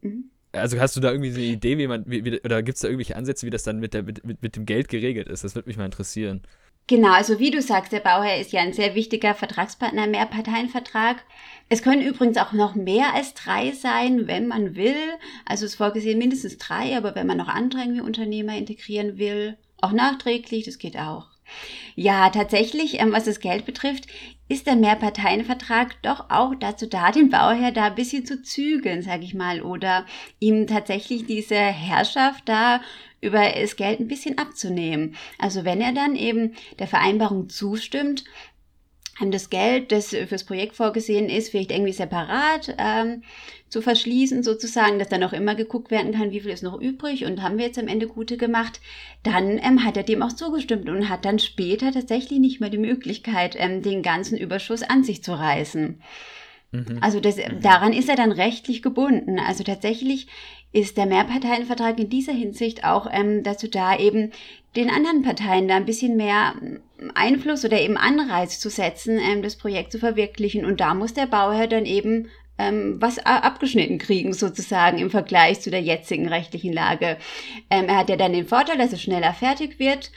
Mhm. Also hast du da irgendwie eine Idee, wie man, wie, wie, oder gibt es da irgendwelche Ansätze, wie das dann mit, der, mit, mit dem Geld geregelt ist? Das würde mich mal interessieren. Genau, also wie du sagst, der Bauherr ist ja ein sehr wichtiger Vertragspartner im Mehrparteienvertrag. Es können übrigens auch noch mehr als drei sein, wenn man will. Also es vorgesehen mindestens drei, aber wenn man noch andere irgendwie Unternehmer integrieren will, auch nachträglich, das geht auch. Ja, tatsächlich, ähm, was das Geld betrifft, ist der Mehrparteienvertrag doch auch dazu da, den Bauherr da ein bisschen zu zügeln, sage ich mal, oder ihm tatsächlich diese Herrschaft da über das Geld ein bisschen abzunehmen. Also wenn er dann eben der Vereinbarung zustimmt, das Geld, das fürs Projekt vorgesehen ist, vielleicht irgendwie separat ähm, zu verschließen, sozusagen, dass dann auch immer geguckt werden kann, wie viel ist noch übrig und haben wir jetzt am Ende gute gemacht, dann ähm, hat er dem auch zugestimmt und hat dann später tatsächlich nicht mehr die Möglichkeit, ähm, den ganzen Überschuss an sich zu reißen. Mhm. Also das, daran ist er dann rechtlich gebunden. Also tatsächlich ist der Mehrparteienvertrag in dieser Hinsicht auch ähm, dazu da, eben den anderen Parteien da ein bisschen mehr ähm, Einfluss oder eben Anreiz zu setzen, ähm, das Projekt zu verwirklichen. Und da muss der Bauherr dann eben ähm, was abgeschnitten kriegen, sozusagen im Vergleich zu der jetzigen rechtlichen Lage. Ähm, er hat ja dann den Vorteil, dass es schneller fertig wird.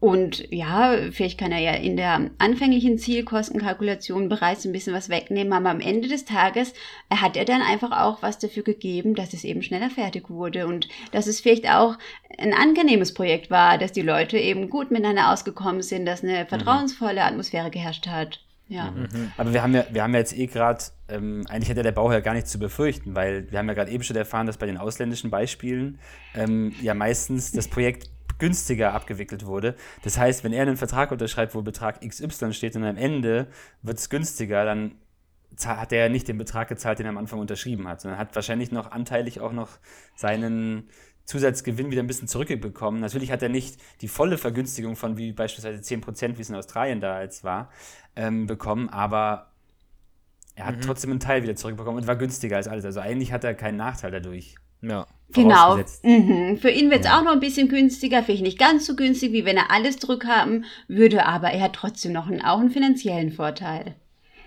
Und ja, vielleicht kann er ja in der anfänglichen Zielkostenkalkulation bereits ein bisschen was wegnehmen, aber am Ende des Tages hat er dann einfach auch was dafür gegeben, dass es eben schneller fertig wurde und dass es vielleicht auch ein angenehmes Projekt war, dass die Leute eben gut miteinander ausgekommen sind, dass eine mhm. vertrauensvolle Atmosphäre geherrscht hat. Ja. Mhm. mhm. Aber wir haben ja, wir haben ja jetzt eh gerade, ähm, eigentlich hätte der Bauherr gar nichts zu befürchten, weil wir haben ja gerade eben schon erfahren, dass bei den ausländischen Beispielen ähm, ja meistens das Projekt günstiger abgewickelt wurde. Das heißt, wenn er einen Vertrag unterschreibt, wo Betrag XY steht und am Ende wird es günstiger, dann hat er ja nicht den Betrag gezahlt, den er am Anfang unterschrieben hat, sondern hat wahrscheinlich noch anteilig auch noch seinen Zusatzgewinn wieder ein bisschen zurückbekommen. Natürlich hat er nicht die volle Vergünstigung von wie beispielsweise 10%, wie es in Australien da jetzt war, ähm, bekommen, aber er hat mhm. trotzdem einen Teil wieder zurückbekommen und war günstiger als alles. Also eigentlich hat er keinen Nachteil dadurch. Ja. Genau. Mhm. Für ihn wird es ja. auch noch ein bisschen günstiger, vielleicht nicht ganz so günstig, wie wenn er alles zurückhaben würde, aber er hat trotzdem noch einen, auch einen finanziellen Vorteil.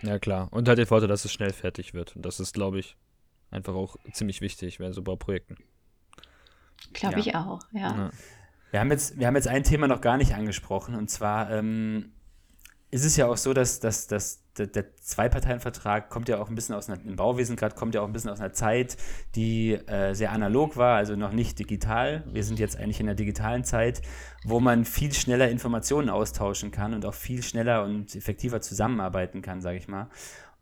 Ja, klar. Und hat den Vorteil, dass es schnell fertig wird. Und das ist, glaube ich, einfach auch ziemlich wichtig bei so Bauprojekten. Glaube ja. ich auch, ja. ja. Wir, haben jetzt, wir haben jetzt ein Thema noch gar nicht angesprochen, und zwar ähm, ist es ja auch so, dass, dass, dass der, der Zwei-Parteien-Vertrag kommt ja auch ein bisschen aus einer, im Bauwesen gerade kommt ja auch ein bisschen aus einer Zeit, die äh, sehr analog war, also noch nicht digital. Wir sind jetzt eigentlich in der digitalen Zeit, wo man viel schneller Informationen austauschen kann und auch viel schneller und effektiver zusammenarbeiten kann, sage ich mal.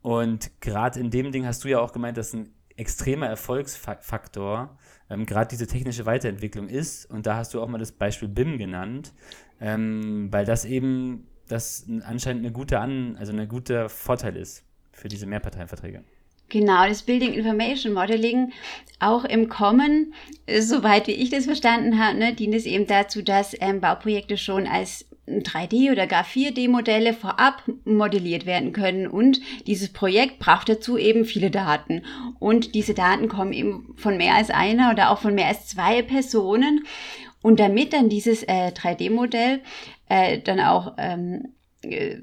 Und gerade in dem Ding hast du ja auch gemeint, dass ein extremer Erfolgsfaktor ähm, gerade diese technische Weiterentwicklung ist. Und da hast du auch mal das Beispiel BIM genannt, ähm, weil das eben das anscheinend eine gute An also ein guter Vorteil ist für diese Mehrparteienverträge. Genau, das Building Information Modeling auch im Kommen, soweit wie ich das verstanden habe, ne, dient es eben dazu, dass ähm, Bauprojekte schon als 3D- oder gar 4D-Modelle vorab modelliert werden können. Und dieses Projekt braucht dazu eben viele Daten. Und diese Daten kommen eben von mehr als einer oder auch von mehr als zwei Personen. Und damit dann dieses äh, 3D-Modell äh, dann auch ähm, äh,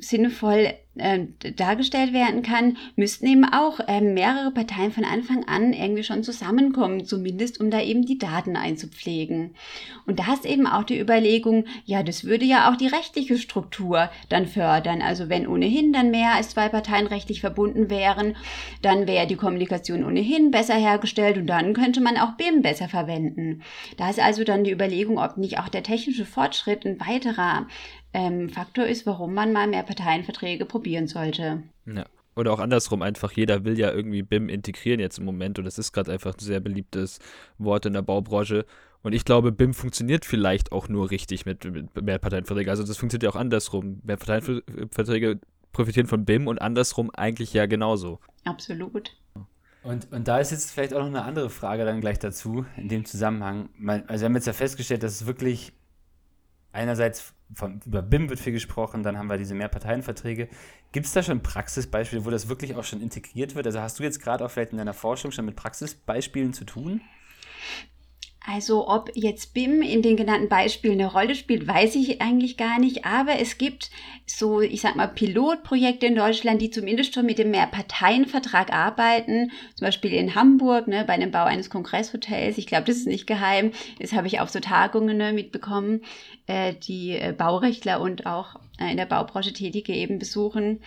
sinnvoll äh, dargestellt werden kann, müssten eben auch äh, mehrere Parteien von Anfang an irgendwie schon zusammenkommen, zumindest um da eben die Daten einzupflegen. Und da ist eben auch die Überlegung, ja, das würde ja auch die rechtliche Struktur dann fördern. Also wenn ohnehin dann mehr als zwei Parteien rechtlich verbunden wären, dann wäre die Kommunikation ohnehin besser hergestellt und dann könnte man auch BIM besser verwenden. Da ist also dann die Überlegung, ob nicht auch der technische Fortschritt ein weiterer ähm, Faktor ist, warum man mal mehr Parteienverträge probieren sollte. Ja. Oder auch andersrum einfach, jeder will ja irgendwie BIM integrieren jetzt im Moment und das ist gerade einfach ein sehr beliebtes Wort in der Baubranche. Und ich glaube, BIM funktioniert vielleicht auch nur richtig mit, mit Mehrparteienverträgen. Also das funktioniert ja auch andersrum. Mehrparteienverträge profitieren von BIM und andersrum eigentlich ja genauso. Absolut. Und, und da ist jetzt vielleicht auch noch eine andere Frage dann gleich dazu, in dem Zusammenhang. Also wir haben jetzt ja festgestellt, dass es wirklich einerseits von, über BIM wird viel gesprochen, dann haben wir diese Mehrparteienverträge. Gibt es da schon Praxisbeispiele, wo das wirklich auch schon integriert wird? Also hast du jetzt gerade auch vielleicht in deiner Forschung schon mit Praxisbeispielen zu tun? Also ob jetzt BIM in den genannten Beispielen eine Rolle spielt, weiß ich eigentlich gar nicht. Aber es gibt so, ich sag mal, Pilotprojekte in Deutschland, die zumindest schon mit dem Mehrparteienvertrag arbeiten. Zum Beispiel in Hamburg, ne, bei dem Bau eines Kongresshotels. Ich glaube, das ist nicht geheim. Das habe ich auf so Tagungen ne, mitbekommen, äh, die äh, Baurechtler und auch äh, in der Baubranche Tätige eben besuchen.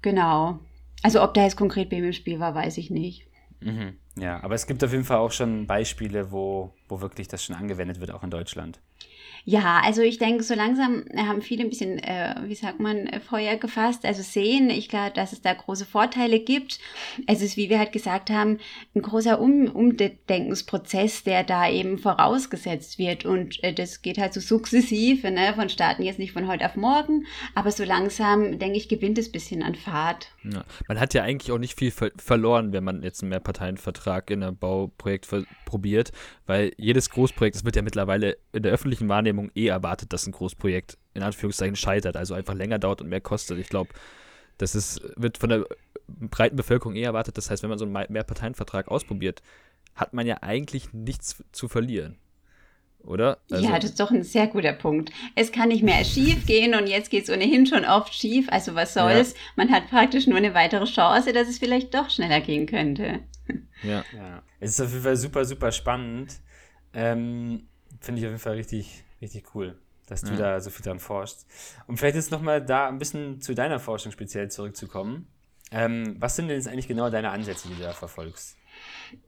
Genau. Also ob da jetzt konkret BIM im Spiel war, weiß ich nicht. Mhm. Ja, aber es gibt auf jeden Fall auch schon Beispiele, wo, wo wirklich das schon angewendet wird, auch in Deutschland. Ja, also ich denke, so langsam haben viele ein bisschen, äh, wie sagt man, äh, Feuer gefasst. Also sehen, ich glaube, dass es da große Vorteile gibt. Es ist, wie wir halt gesagt haben, ein großer um Umdenkensprozess, der da eben vorausgesetzt wird. Und äh, das geht halt so sukzessiv, ne, von Staaten jetzt nicht von heute auf morgen, aber so langsam, denke ich, gewinnt es ein bisschen an Fahrt. Ja. Man hat ja eigentlich auch nicht viel ver verloren, wenn man jetzt einen Mehrparteienvertrag in einem Bauprojekt probiert, weil jedes Großprojekt, das wird ja mittlerweile in der öffentlichen Wahrnehmung eh erwartet, dass ein Großprojekt in Anführungszeichen scheitert, also einfach länger dauert und mehr kostet. Ich glaube, das ist, wird von der breiten Bevölkerung eh erwartet. Das heißt, wenn man so einen Mehrparteienvertrag ausprobiert, hat man ja eigentlich nichts zu verlieren oder? Also ja, das ist doch ein sehr guter Punkt. Es kann nicht mehr schief gehen und jetzt geht es ohnehin schon oft schief. Also was soll's? Ja. Man hat praktisch nur eine weitere Chance, dass es vielleicht doch schneller gehen könnte. Ja. ja. Es ist auf jeden Fall super, super spannend. Ähm, Finde ich auf jeden Fall richtig, richtig cool, dass du ja. da so viel dran forschst. Und vielleicht jetzt nochmal da ein bisschen zu deiner Forschung speziell zurückzukommen. Ähm, was sind denn jetzt eigentlich genau deine Ansätze, die du da verfolgst?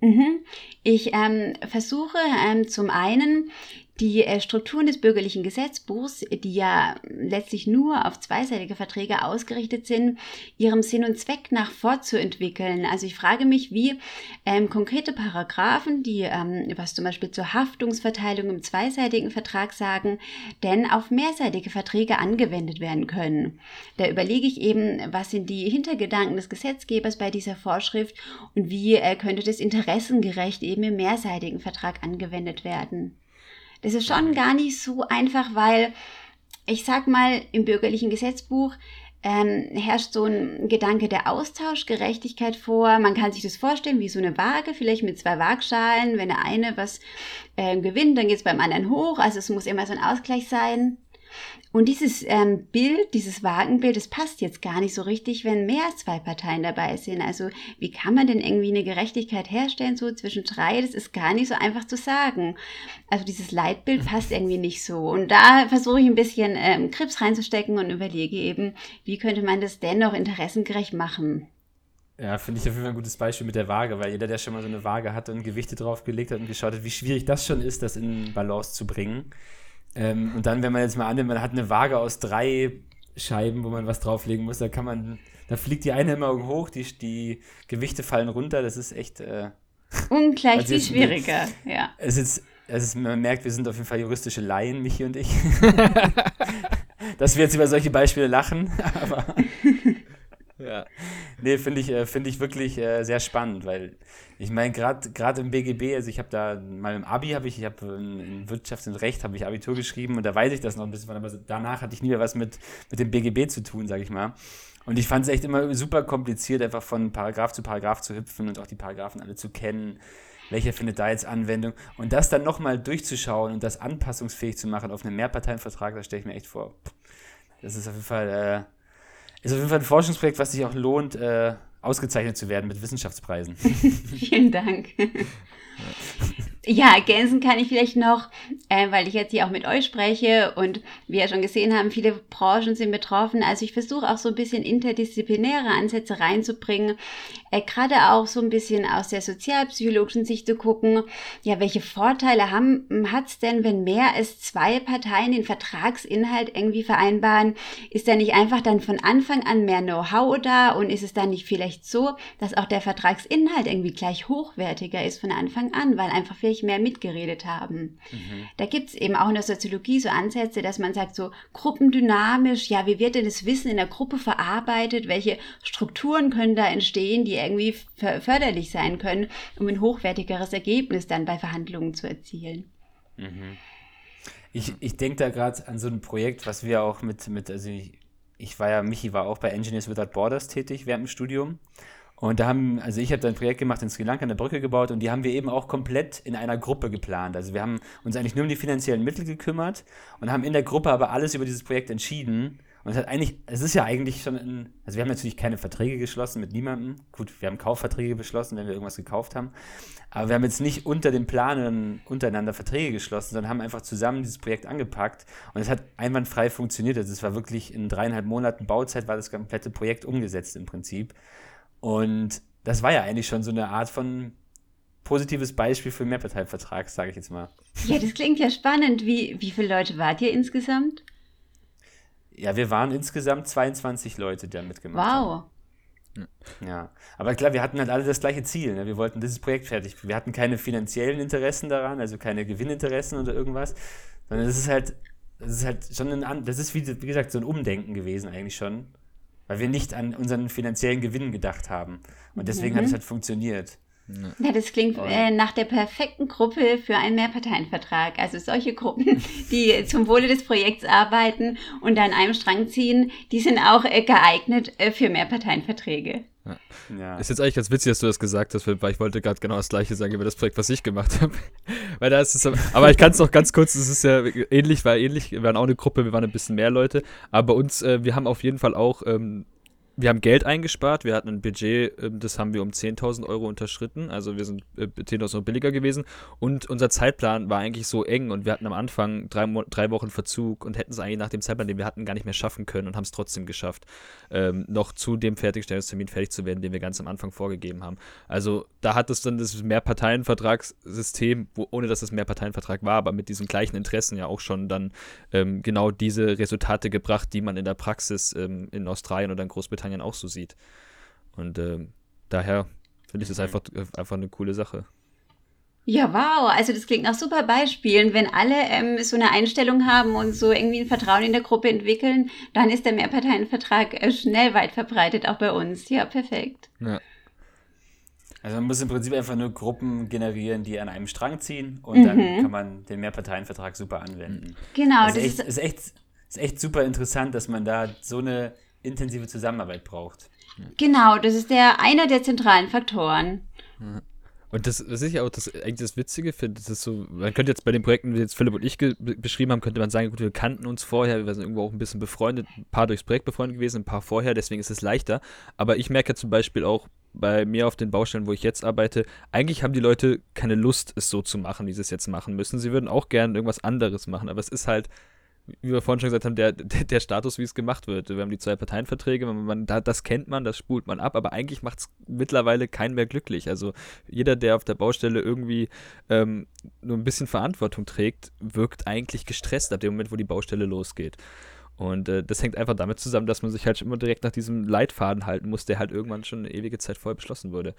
Mhm. Ich ähm, versuche ähm, zum einen die äh, Strukturen des bürgerlichen Gesetzbuchs, die ja letztlich nur auf zweiseitige Verträge ausgerichtet sind, ihrem Sinn und Zweck nach fortzuentwickeln. Also ich frage mich, wie ähm, konkrete Paragraphen, die ähm, was zum Beispiel zur Haftungsverteilung im zweiseitigen Vertrag sagen, denn auf mehrseitige Verträge angewendet werden können. Da überlege ich eben, was sind die Hintergedanken des Gesetzgebers bei dieser Vorschrift und wie äh, könnte das interessengerecht eben im mehrseitigen Vertrag angewendet werden. Das ist schon gar nicht so einfach, weil ich sag mal, im bürgerlichen Gesetzbuch ähm, herrscht so ein Gedanke der Austauschgerechtigkeit vor. Man kann sich das vorstellen wie so eine Waage, vielleicht mit zwei Waagschalen. Wenn der eine was äh, gewinnt, dann geht es beim anderen hoch. Also es muss immer so ein Ausgleich sein. Und dieses ähm, Bild, dieses Wagenbild, das passt jetzt gar nicht so richtig, wenn mehr als zwei Parteien dabei sind. Also wie kann man denn irgendwie eine Gerechtigkeit herstellen, so zwischen drei? Das ist gar nicht so einfach zu sagen. Also dieses Leitbild passt irgendwie nicht so. Und da versuche ich ein bisschen ähm, Krips reinzustecken und überlege eben, wie könnte man das dennoch interessengerecht machen. Ja, finde ich auf jeden Fall ein gutes Beispiel mit der Waage, weil jeder, der schon mal so eine Waage hat und Gewichte draufgelegt hat und geschaut hat, wie schwierig das schon ist, das in Balance zu bringen. Ähm, und dann, wenn man jetzt mal annimmt, man hat eine Waage aus drei Scheiben, wo man was drauflegen muss, da kann man, da fliegt die eine immer hoch, die, die Gewichte fallen runter, das ist echt. Äh, Ungleich also viel schwieriger, ja. Es ist, es ist, man merkt, wir sind auf jeden Fall juristische Laien, Michi und ich. Dass wir jetzt über solche Beispiele lachen, aber. ja. Nee, finde ich, äh, find ich wirklich äh, sehr spannend, weil ich meine, gerade im BGB, also ich habe da mal im Abi, habe ich, ich habe in Wirtschaft und Recht, habe ich Abitur geschrieben und da weiß ich das noch ein bisschen, aber danach hatte ich nie mehr was mit, mit dem BGB zu tun, sage ich mal. Und ich fand es echt immer super kompliziert, einfach von Paragraph zu Paragraph zu hüpfen und auch die Paragraphen alle zu kennen. welcher findet da jetzt Anwendung. Und das dann nochmal durchzuschauen und das anpassungsfähig zu machen auf einen Mehrparteienvertrag, das stelle ich mir echt vor. Das ist auf jeden Fall, äh, ist auf jeden Fall ein Forschungsprojekt, was sich auch lohnt, äh, ausgezeichnet zu werden mit Wissenschaftspreisen. Vielen Dank. Ja, ergänzen kann ich vielleicht noch, äh, weil ich jetzt hier auch mit euch spreche und wir ja schon gesehen haben, viele Branchen sind betroffen. Also ich versuche auch so ein bisschen interdisziplinäre Ansätze reinzubringen, äh, gerade auch so ein bisschen aus der sozialpsychologischen Sicht zu gucken, ja, welche Vorteile hat es denn, wenn mehr als zwei Parteien den Vertragsinhalt irgendwie vereinbaren? Ist da nicht einfach dann von Anfang an mehr Know-how da und ist es dann nicht vielleicht so, dass auch der Vertragsinhalt irgendwie gleich hochwertiger ist von Anfang an, weil einfach vielleicht wirklich mehr mitgeredet haben. Mhm. Da gibt es eben auch in der Soziologie so Ansätze, dass man sagt, so gruppendynamisch, ja, wie wird denn das Wissen in der Gruppe verarbeitet? Welche Strukturen können da entstehen, die irgendwie förderlich sein können, um ein hochwertigeres Ergebnis dann bei Verhandlungen zu erzielen? Mhm. Ich, ich denke da gerade an so ein Projekt, was wir auch mit, mit also ich, ich war ja, Michi war auch bei Engineers Without Borders tätig während dem Studium. Und da haben, also ich habe da ein Projekt gemacht in Sri Lanka, eine Brücke gebaut und die haben wir eben auch komplett in einer Gruppe geplant. Also wir haben uns eigentlich nur um die finanziellen Mittel gekümmert und haben in der Gruppe aber alles über dieses Projekt entschieden. Und es hat eigentlich, es ist ja eigentlich schon ein, also wir haben natürlich keine Verträge geschlossen mit niemandem. Gut, wir haben Kaufverträge beschlossen, wenn wir irgendwas gekauft haben. Aber wir haben jetzt nicht unter den Planen untereinander Verträge geschlossen, sondern haben einfach zusammen dieses Projekt angepackt. Und es hat einwandfrei funktioniert. Also es war wirklich in dreieinhalb Monaten Bauzeit war das komplette Projekt umgesetzt im Prinzip. Und das war ja eigentlich schon so eine Art von positives Beispiel für Mehrparteivertrag, sage ich jetzt mal. Ja, das klingt ja spannend. Wie, wie viele Leute wart ihr insgesamt? Ja, wir waren insgesamt 22 Leute, die da mitgemacht wow. haben. Wow. Ja, aber klar, wir hatten halt alle das gleiche Ziel. Ne? Wir wollten dieses Projekt fertig. Wir hatten keine finanziellen Interessen daran, also keine Gewinninteressen oder irgendwas, sondern das ist halt, das ist halt schon ein, das ist wie, wie gesagt so ein Umdenken gewesen eigentlich schon weil wir nicht an unseren finanziellen Gewinn gedacht haben. Und deswegen mhm. hat es halt funktioniert. Ja, das klingt äh, nach der perfekten Gruppe für einen Mehrparteienvertrag. Also solche Gruppen, die zum Wohle des Projekts arbeiten und an einem Strang ziehen, die sind auch äh, geeignet äh, für Mehrparteienverträge. Ja. Ja. Ist jetzt eigentlich ganz witzig, dass du das gesagt hast, weil ich wollte gerade genau das gleiche sagen über das Projekt, was ich gemacht habe. weil da ist es, aber ich kann es noch ganz kurz, es ist ja ähnlich, war ähnlich, wir waren auch eine Gruppe, wir waren ein bisschen mehr Leute, aber bei uns, äh, wir haben auf jeden Fall auch ähm, wir haben Geld eingespart. Wir hatten ein Budget, ähm, das haben wir um 10.000 Euro unterschritten. Also wir sind 10.000 äh, Euro billiger gewesen. Und unser Zeitplan war eigentlich so eng und wir hatten am Anfang drei, drei Wochen Verzug und hätten es eigentlich nach dem Zeitplan, den wir hatten, gar nicht mehr schaffen können und haben es trotzdem geschafft, ähm, noch zu dem Fertigstellungstermin fertig zu werden, den wir ganz am Anfang vorgegeben haben. Also da hat es dann das Mehrparteienvertragssystem, wo, ohne dass es Mehrparteienvertrag war, aber mit diesen gleichen Interessen ja auch schon dann ähm, genau diese Resultate gebracht, die man in der Praxis ähm, in Australien oder in Großbritannien Großbritannien auch so sieht. Und äh, daher finde ich das mhm. einfach, einfach eine coole Sache. Ja, wow. Also das klingt nach super Beispielen. Wenn alle ähm, so eine Einstellung haben und so irgendwie ein Vertrauen in der Gruppe entwickeln, dann ist der Mehrparteienvertrag äh, schnell weit verbreitet, auch bei uns. Ja, perfekt. Ja. Also man muss im Prinzip einfach nur Gruppen generieren, die an einem Strang ziehen und mhm. dann kann man den Mehrparteienvertrag super anwenden. Genau. Also das ist, echt, ist, echt, ist echt super interessant, dass man da so eine intensive Zusammenarbeit braucht. Genau, das ist der einer der zentralen Faktoren. Und das, was ich auch das, eigentlich das Witzige finde, das ist so, man könnte jetzt bei den Projekten, die jetzt Philipp und ich beschrieben haben, könnte man sagen, gut, wir kannten uns vorher, wir sind irgendwo auch ein bisschen befreundet, ein paar durchs Projekt befreundet gewesen, ein paar vorher, deswegen ist es leichter. Aber ich merke zum Beispiel auch bei mir auf den Baustellen, wo ich jetzt arbeite, eigentlich haben die Leute keine Lust, es so zu machen, wie sie es jetzt machen müssen. Sie würden auch gerne irgendwas anderes machen, aber es ist halt, wie wir vorhin schon gesagt haben, der, der, der Status, wie es gemacht wird. Wir haben die zwei Parteienverträge, man, man, das kennt man, das spult man ab, aber eigentlich macht es mittlerweile keinen mehr glücklich. Also jeder, der auf der Baustelle irgendwie ähm, nur ein bisschen Verantwortung trägt, wirkt eigentlich gestresst ab dem Moment, wo die Baustelle losgeht. Und äh, das hängt einfach damit zusammen, dass man sich halt immer direkt nach diesem Leitfaden halten muss, der halt irgendwann schon eine ewige Zeit vorher beschlossen wurde.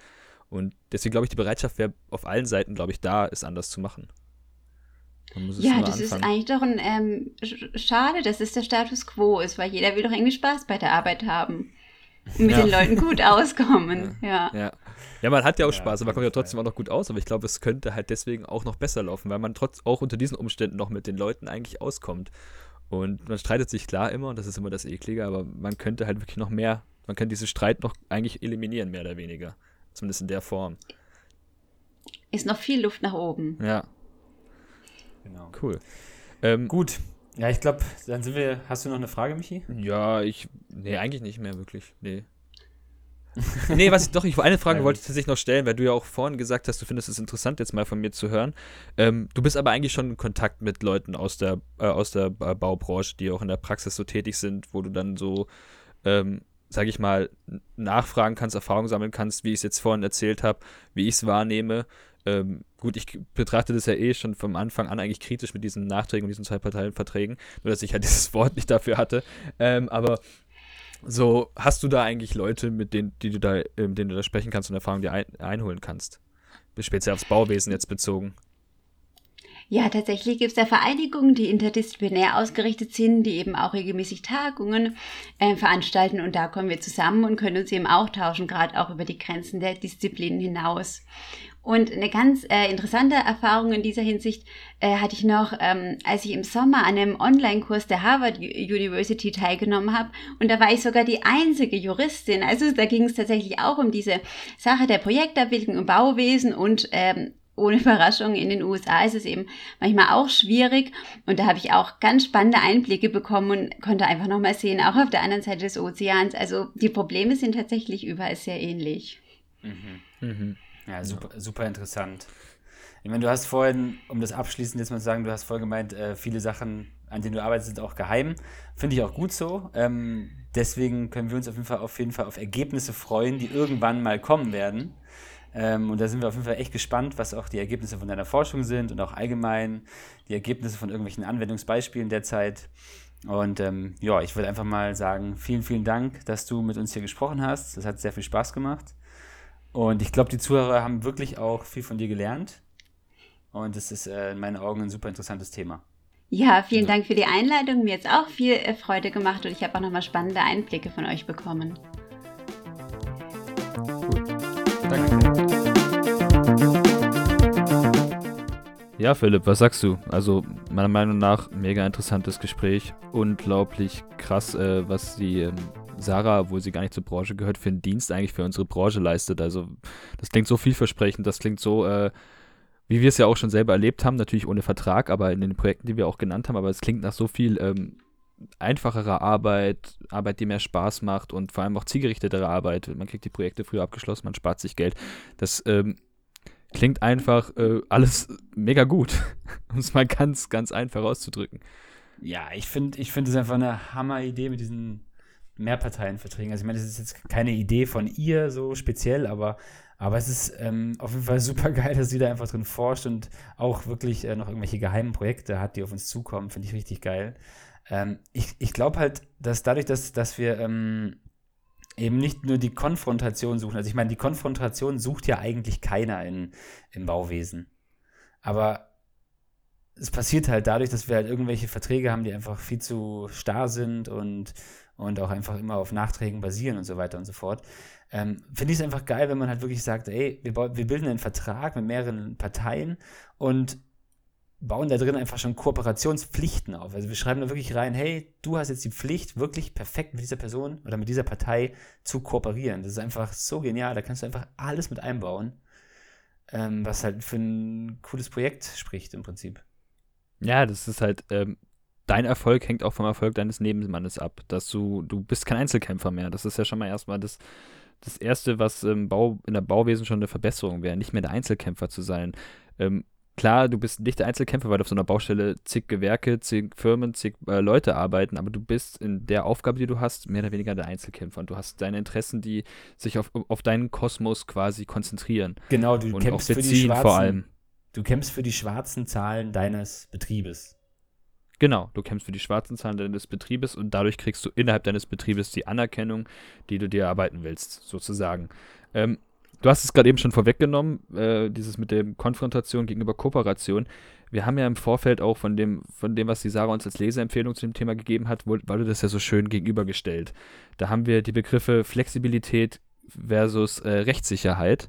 Und deswegen glaube ich, die Bereitschaft wäre auf allen Seiten, glaube ich, da, es anders zu machen ja, das anfangen. ist eigentlich doch ein ähm, schade, dass es der Status quo ist, weil jeder will doch irgendwie Spaß bei der Arbeit haben und mit ja. den Leuten gut auskommen. Ja. ja. ja. man hat ja auch Spaß, aber man kommt ja trotzdem auch noch gut aus. Aber ich glaube, es könnte halt deswegen auch noch besser laufen, weil man trotz auch unter diesen Umständen noch mit den Leuten eigentlich auskommt. Und man streitet sich klar immer, und das ist immer das Eklige, aber man könnte halt wirklich noch mehr, man könnte diesen Streit noch eigentlich eliminieren, mehr oder weniger. Zumindest in der Form. ist noch viel Luft nach oben. Ja. Genau. Cool. Ähm, Gut. Ja, ich glaube, dann sind wir. Hast du noch eine Frage, Michi? Ja, ich. Nee, eigentlich nicht mehr wirklich. Nee. nee, was ich doch, ich eine Frage wollte ich tatsächlich noch stellen, weil du ja auch vorhin gesagt hast, du findest es interessant, jetzt mal von mir zu hören. Ähm, du bist aber eigentlich schon in Kontakt mit Leuten aus der, äh, aus der Baubranche, die auch in der Praxis so tätig sind, wo du dann so, ähm, sag ich mal, nachfragen kannst, Erfahrungen sammeln kannst, wie ich es jetzt vorhin erzählt habe, wie ich es wahrnehme. Ähm, gut, ich betrachte das ja eh schon vom Anfang an eigentlich kritisch mit diesen Nachträgen und diesen zwei Parteienverträgen, nur dass ich halt dieses Wort nicht dafür hatte. Ähm, aber so, hast du da eigentlich Leute, mit denen, die du da, mit denen du da sprechen kannst und Erfahrungen dir ein, einholen kannst? Speziell aufs Bauwesen jetzt bezogen. Ja, tatsächlich gibt es da Vereinigungen, die interdisziplinär ausgerichtet sind, die eben auch regelmäßig Tagungen äh, veranstalten und da kommen wir zusammen und können uns eben auch tauschen, gerade auch über die Grenzen der Disziplinen hinaus. Und eine ganz äh, interessante Erfahrung in dieser Hinsicht äh, hatte ich noch, ähm, als ich im Sommer an einem Online-Kurs der Harvard University teilgenommen habe. Und da war ich sogar die einzige Juristin. Also da ging es tatsächlich auch um diese Sache der Projektabwicklung im Bauwesen und ähm, ohne Überraschung, in den USA ist es eben manchmal auch schwierig. Und da habe ich auch ganz spannende Einblicke bekommen und konnte einfach nochmal sehen, auch auf der anderen Seite des Ozeans. Also die Probleme sind tatsächlich überall sehr ähnlich. Mhm. Mhm. Ja, super, super interessant. Ich meine, du hast vorhin, um das abschließend jetzt mal zu sagen, du hast vorhin gemeint, äh, viele Sachen, an denen du arbeitest, sind auch geheim. Finde ich auch gut so. Ähm, deswegen können wir uns auf jeden, Fall, auf jeden Fall auf Ergebnisse freuen, die irgendwann mal kommen werden. Ähm, und da sind wir auf jeden Fall echt gespannt, was auch die Ergebnisse von deiner Forschung sind und auch allgemein die Ergebnisse von irgendwelchen Anwendungsbeispielen derzeit. Und ähm, ja, ich würde einfach mal sagen, vielen, vielen Dank, dass du mit uns hier gesprochen hast. Das hat sehr viel Spaß gemacht. Und ich glaube, die Zuhörer haben wirklich auch viel von dir gelernt. Und es ist äh, in meinen Augen ein super interessantes Thema. Ja, vielen Dank für die Einleitung. Mir hat es auch viel äh, Freude gemacht und ich habe auch nochmal spannende Einblicke von euch bekommen. Gut. Danke. Ja, Philipp, was sagst du? Also, meiner Meinung nach, mega interessantes Gespräch. Unglaublich krass, äh, was die ähm, Sarah, obwohl sie gar nicht zur Branche gehört, für einen Dienst eigentlich für unsere Branche leistet. Also das klingt so vielversprechend, das klingt so, äh, wie wir es ja auch schon selber erlebt haben, natürlich ohne Vertrag, aber in den Projekten, die wir auch genannt haben, aber es klingt nach so viel ähm, einfacherer Arbeit, Arbeit, die mehr Spaß macht und vor allem auch zielgerichtetere Arbeit. Man kriegt die Projekte früher abgeschlossen, man spart sich Geld. Das ähm, klingt einfach äh, alles mega gut, um es mal ganz, ganz einfach auszudrücken. Ja, ich finde ich find es einfach eine Hammer-Idee mit diesen Mehrparteienverträgen. Also ich meine, das ist jetzt keine Idee von ihr so speziell, aber, aber es ist ähm, auf jeden Fall super geil, dass sie da einfach drin forscht und auch wirklich äh, noch irgendwelche geheimen Projekte hat, die auf uns zukommen. Finde ich richtig geil. Ähm, ich ich glaube halt, dass dadurch, dass, dass wir ähm, eben nicht nur die Konfrontation suchen, also ich meine, die Konfrontation sucht ja eigentlich keiner in, im Bauwesen. Aber es passiert halt dadurch, dass wir halt irgendwelche Verträge haben, die einfach viel zu starr sind und und auch einfach immer auf Nachträgen basieren und so weiter und so fort. Ähm, Finde ich es einfach geil, wenn man halt wirklich sagt, ey, wir, wir bilden einen Vertrag mit mehreren Parteien und bauen da drin einfach schon Kooperationspflichten auf. Also wir schreiben da wirklich rein, hey, du hast jetzt die Pflicht, wirklich perfekt mit dieser Person oder mit dieser Partei zu kooperieren. Das ist einfach so genial, da kannst du einfach alles mit einbauen, ähm, was halt für ein cooles Projekt spricht im Prinzip. Ja, das ist halt, ähm, dein Erfolg hängt auch vom Erfolg deines Nebenmannes ab. Dass du, du bist kein Einzelkämpfer mehr. Das ist ja schon mal erstmal das, das Erste, was im Bau, in der Bauwesen schon eine Verbesserung wäre, nicht mehr der Einzelkämpfer zu sein. Ähm, klar, du bist nicht der Einzelkämpfer, weil auf so einer Baustelle zig Gewerke, zig Firmen, zig äh, Leute arbeiten, aber du bist in der Aufgabe, die du hast, mehr oder weniger der Einzelkämpfer und du hast deine Interessen, die sich auf, auf deinen Kosmos quasi konzentrieren. Genau, du kämpfst für die schwarzen, vor allem. Du kämpfst für die schwarzen Zahlen deines Betriebes. Genau, du kämpfst für die schwarzen Zahlen deines Betriebes und dadurch kriegst du innerhalb deines Betriebes die Anerkennung, die du dir erarbeiten willst, sozusagen. Ähm, du hast es gerade eben schon vorweggenommen, äh, dieses mit der Konfrontation gegenüber Kooperation. Wir haben ja im Vorfeld auch von dem, von dem, was die Sarah uns als Leseempfehlung zu dem Thema gegeben hat, weil du das ja so schön gegenübergestellt. Da haben wir die Begriffe Flexibilität versus äh, Rechtssicherheit,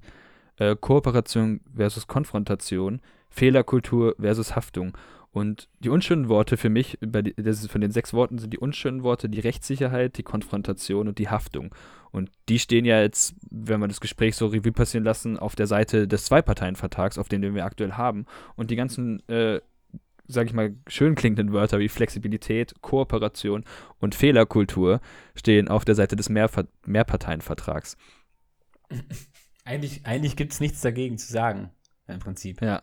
äh, Kooperation versus Konfrontation, Fehlerkultur versus Haftung. Und die unschönen Worte für mich, ist von den sechs Worten sind die unschönen Worte die Rechtssicherheit, die Konfrontation und die Haftung. Und die stehen ja jetzt, wenn wir das Gespräch so Revue passieren lassen, auf der Seite des Zwei-Parteien-Vertrags, auf den wir aktuell haben. Und die ganzen, äh, sag ich mal, schön klingenden Wörter wie Flexibilität, Kooperation und Fehlerkultur stehen auf der Seite des Mehrver Mehrparteienvertrags. Eigentlich, eigentlich gibt es nichts dagegen zu sagen, im Prinzip. Ja.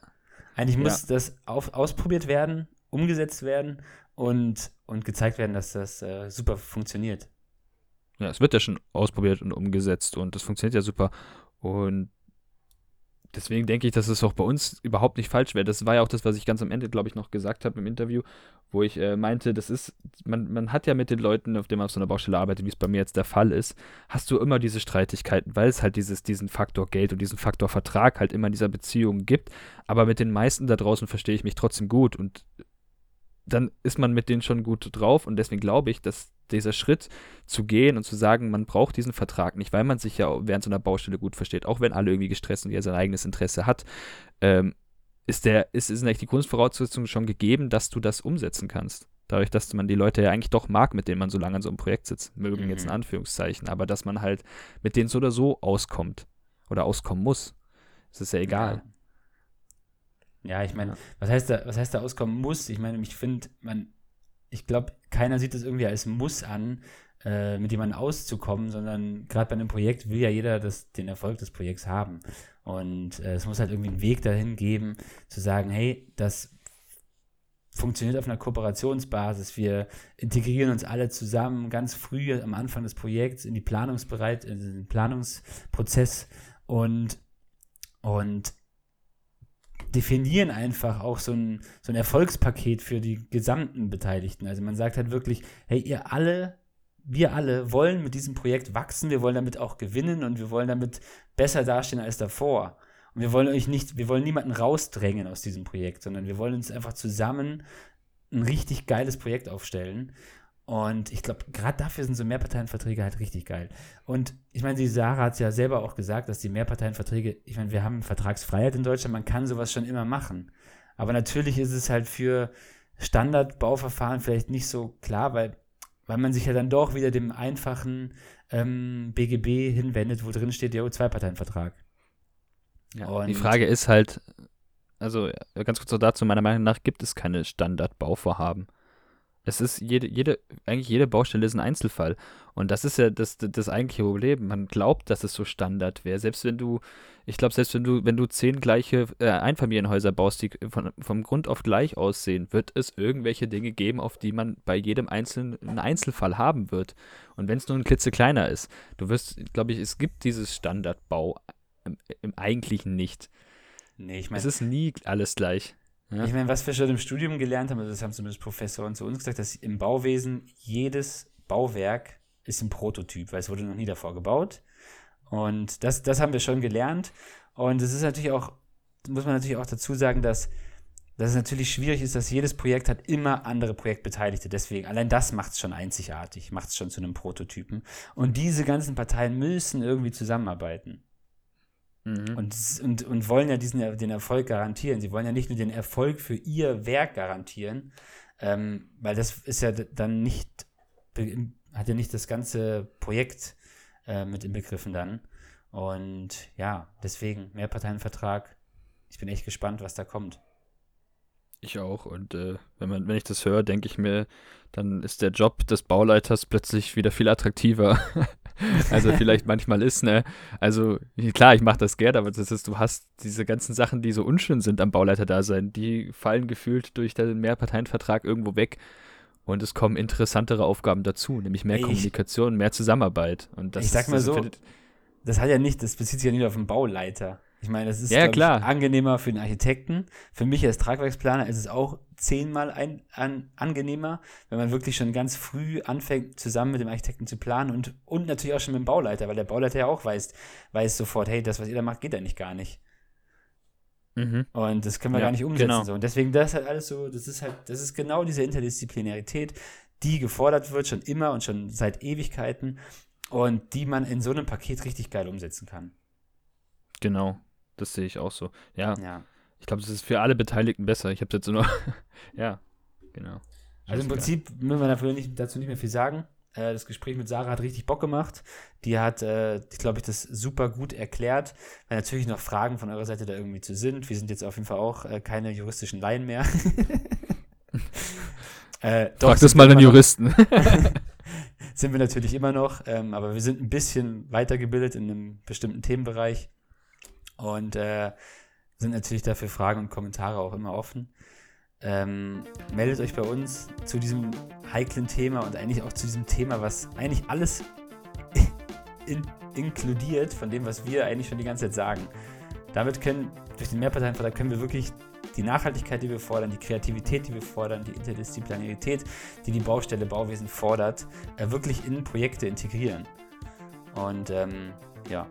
Eigentlich muss ja. das auf, ausprobiert werden, umgesetzt werden und, und gezeigt werden, dass das äh, super funktioniert. Ja, es wird ja schon ausprobiert und umgesetzt und das funktioniert ja super. Und deswegen denke ich, dass es auch bei uns überhaupt nicht falsch wäre. Das war ja auch das, was ich ganz am Ende, glaube ich, noch gesagt habe im Interview, wo ich äh, meinte, das ist, man, man hat ja mit den Leuten, auf denen man auf so einer Baustelle arbeitet, wie es bei mir jetzt der Fall ist, hast du immer diese Streitigkeiten, weil es halt dieses, diesen Faktor Geld und diesen Faktor Vertrag halt immer in dieser Beziehung gibt. Aber mit den meisten da draußen verstehe ich mich trotzdem gut und dann ist man mit denen schon gut drauf und deswegen glaube ich, dass dieser Schritt zu gehen und zu sagen, man braucht diesen Vertrag nicht, weil man sich ja während so einer Baustelle gut versteht, auch wenn alle irgendwie gestresst und jeder sein eigenes Interesse hat, ähm, ist der, ist, ist eigentlich die Grundvoraussetzung schon gegeben, dass du das umsetzen kannst. Dadurch, dass man die Leute ja eigentlich doch mag, mit denen man so lange an so einem Projekt sitzt, mögen mhm. jetzt in. Anführungszeichen, aber dass man halt mit denen so oder so auskommt oder auskommen muss. Das ist ja egal. Ja, ich meine, was heißt da, was heißt da auskommen muss? Ich meine, ich finde, man, ich glaube, keiner sieht das irgendwie als Muss an, äh, mit jemandem auszukommen, sondern gerade bei einem Projekt will ja jeder das, den Erfolg des Projekts haben. Und äh, es muss halt irgendwie einen Weg dahin geben, zu sagen, hey, das funktioniert auf einer Kooperationsbasis. Wir integrieren uns alle zusammen ganz früh am Anfang des Projekts in die Planungsbereit, in den Planungsprozess und, und definieren einfach auch so ein, so ein Erfolgspaket für die gesamten Beteiligten. Also man sagt halt wirklich, hey, ihr alle, wir alle wollen mit diesem Projekt wachsen, wir wollen damit auch gewinnen und wir wollen damit besser dastehen als davor. Und wir wollen euch nicht, wir wollen niemanden rausdrängen aus diesem Projekt, sondern wir wollen uns einfach zusammen ein richtig geiles Projekt aufstellen. Und ich glaube, gerade dafür sind so Mehrparteienverträge halt richtig geil. Und ich meine, die Sarah hat es ja selber auch gesagt, dass die Mehrparteienverträge, ich meine, wir haben Vertragsfreiheit in Deutschland, man kann sowas schon immer machen. Aber natürlich ist es halt für Standardbauverfahren vielleicht nicht so klar, weil, weil man sich ja dann doch wieder dem einfachen ähm, BGB hinwendet, wo drin steht, ja, Zwei-Parteien-Vertrag. Ja, die Frage ist halt, also ganz kurz noch dazu, meiner Meinung nach gibt es keine Standardbauvorhaben. Es ist jede, jede, eigentlich jede Baustelle ist ein Einzelfall. Und das ist ja das, das eigentliche Problem. Man glaubt, dass es so Standard wäre. Selbst wenn du, ich glaube, selbst wenn du, wenn du zehn gleiche äh, Einfamilienhäuser baust, die von, vom Grund auf gleich aussehen, wird es irgendwelche Dinge geben, auf die man bei jedem einzelnen einen Einzelfall haben wird. Und wenn es nur ein klitzekleiner ist, du wirst, glaube ich, es gibt dieses Standardbau im, im Eigentlichen nicht. Nee, ich meine. Es ist nie alles gleich. Ja? Ich meine, was wir schon im Studium gelernt haben, also das haben zumindest Professoren zu uns gesagt, dass im Bauwesen jedes Bauwerk ist ein Prototyp, weil es wurde noch nie davor gebaut. Und das, das haben wir schon gelernt. Und es ist natürlich auch, muss man natürlich auch dazu sagen, dass, dass es natürlich schwierig ist, dass jedes Projekt hat immer andere Projektbeteiligte. Deswegen, allein das macht es schon einzigartig, macht es schon zu einem Prototypen. Und diese ganzen Parteien müssen irgendwie zusammenarbeiten. Mhm. Und, und, und wollen ja diesen, den Erfolg garantieren. Sie wollen ja nicht nur den Erfolg für ihr Werk garantieren, ähm, weil das ist ja dann nicht, hat ja nicht das ganze Projekt äh, mit inbegriffen dann. Und ja, deswegen Mehrparteienvertrag. Ich bin echt gespannt, was da kommt. Ich auch. Und äh, wenn, man, wenn ich das höre, denke ich mir, dann ist der Job des Bauleiters plötzlich wieder viel attraktiver. also vielleicht manchmal ist, ne? Also klar, ich mache das gern, aber das ist, du hast diese ganzen Sachen, die so unschön sind am Bauleiter-Dasein, die fallen gefühlt durch den Mehrparteienvertrag irgendwo weg. Und es kommen interessantere Aufgaben dazu, nämlich mehr ich, Kommunikation, mehr Zusammenarbeit. Und das ich sag mal so, das hat ja nicht, das bezieht sich ja nicht auf den Bauleiter. Ich meine, das ist ja, klar. Ich, angenehmer für den Architekten. Für mich als Tragwerksplaner ist es auch zehnmal ein, an, angenehmer, wenn man wirklich schon ganz früh anfängt, zusammen mit dem Architekten zu planen und, und natürlich auch schon mit dem Bauleiter, weil der Bauleiter ja auch weiß, weiß sofort, hey, das, was ihr da macht, geht eigentlich gar nicht. Mhm. Und das können wir ja, gar nicht umsetzen. Genau. So. Und deswegen, das halt alles so, das ist halt, das ist genau diese Interdisziplinarität, die gefordert wird, schon immer und schon seit Ewigkeiten und die man in so einem Paket richtig geil umsetzen kann. Genau. Das sehe ich auch so. Ja. ja. Ich glaube, es ist für alle Beteiligten besser. Ich habe jetzt nur. ja, genau. Also im Prinzip müssen wir dafür nicht, dazu nicht mehr viel sagen. Äh, das Gespräch mit Sarah hat richtig Bock gemacht. Die hat, äh, glaube ich, das super gut erklärt. Wenn natürlich noch Fragen von eurer Seite da irgendwie zu sind. Wir sind jetzt auf jeden Fall auch äh, keine juristischen Laien mehr. äh, doch, Frag das mal den Juristen. sind wir natürlich immer noch, ähm, aber wir sind ein bisschen weitergebildet in einem bestimmten Themenbereich und äh, sind natürlich dafür Fragen und Kommentare auch immer offen. Ähm, meldet euch bei uns zu diesem heiklen Thema und eigentlich auch zu diesem Thema, was eigentlich alles in, inkludiert von dem, was wir eigentlich schon die ganze Zeit sagen. Damit können, durch den Mehrparteienvertrag können wir wirklich die Nachhaltigkeit, die wir fordern, die Kreativität, die wir fordern, die Interdisziplinarität, die die Baustelle Bauwesen fordert, äh, wirklich in Projekte integrieren. Und ähm, ja.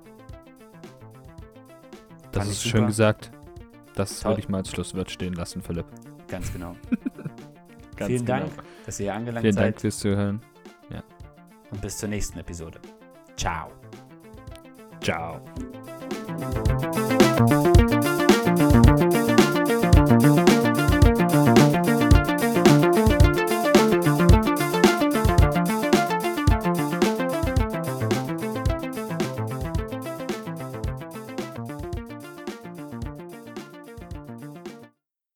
Das ist schön gesagt. Das würde ich mal als Schlusswort stehen lassen, Philipp. Ganz genau. Ganz Vielen genau. Dank, dass ihr hier angelangt Vielen seid. Vielen Dank fürs Zuhören. Ja. Und bis zur nächsten Episode. Ciao. Ciao.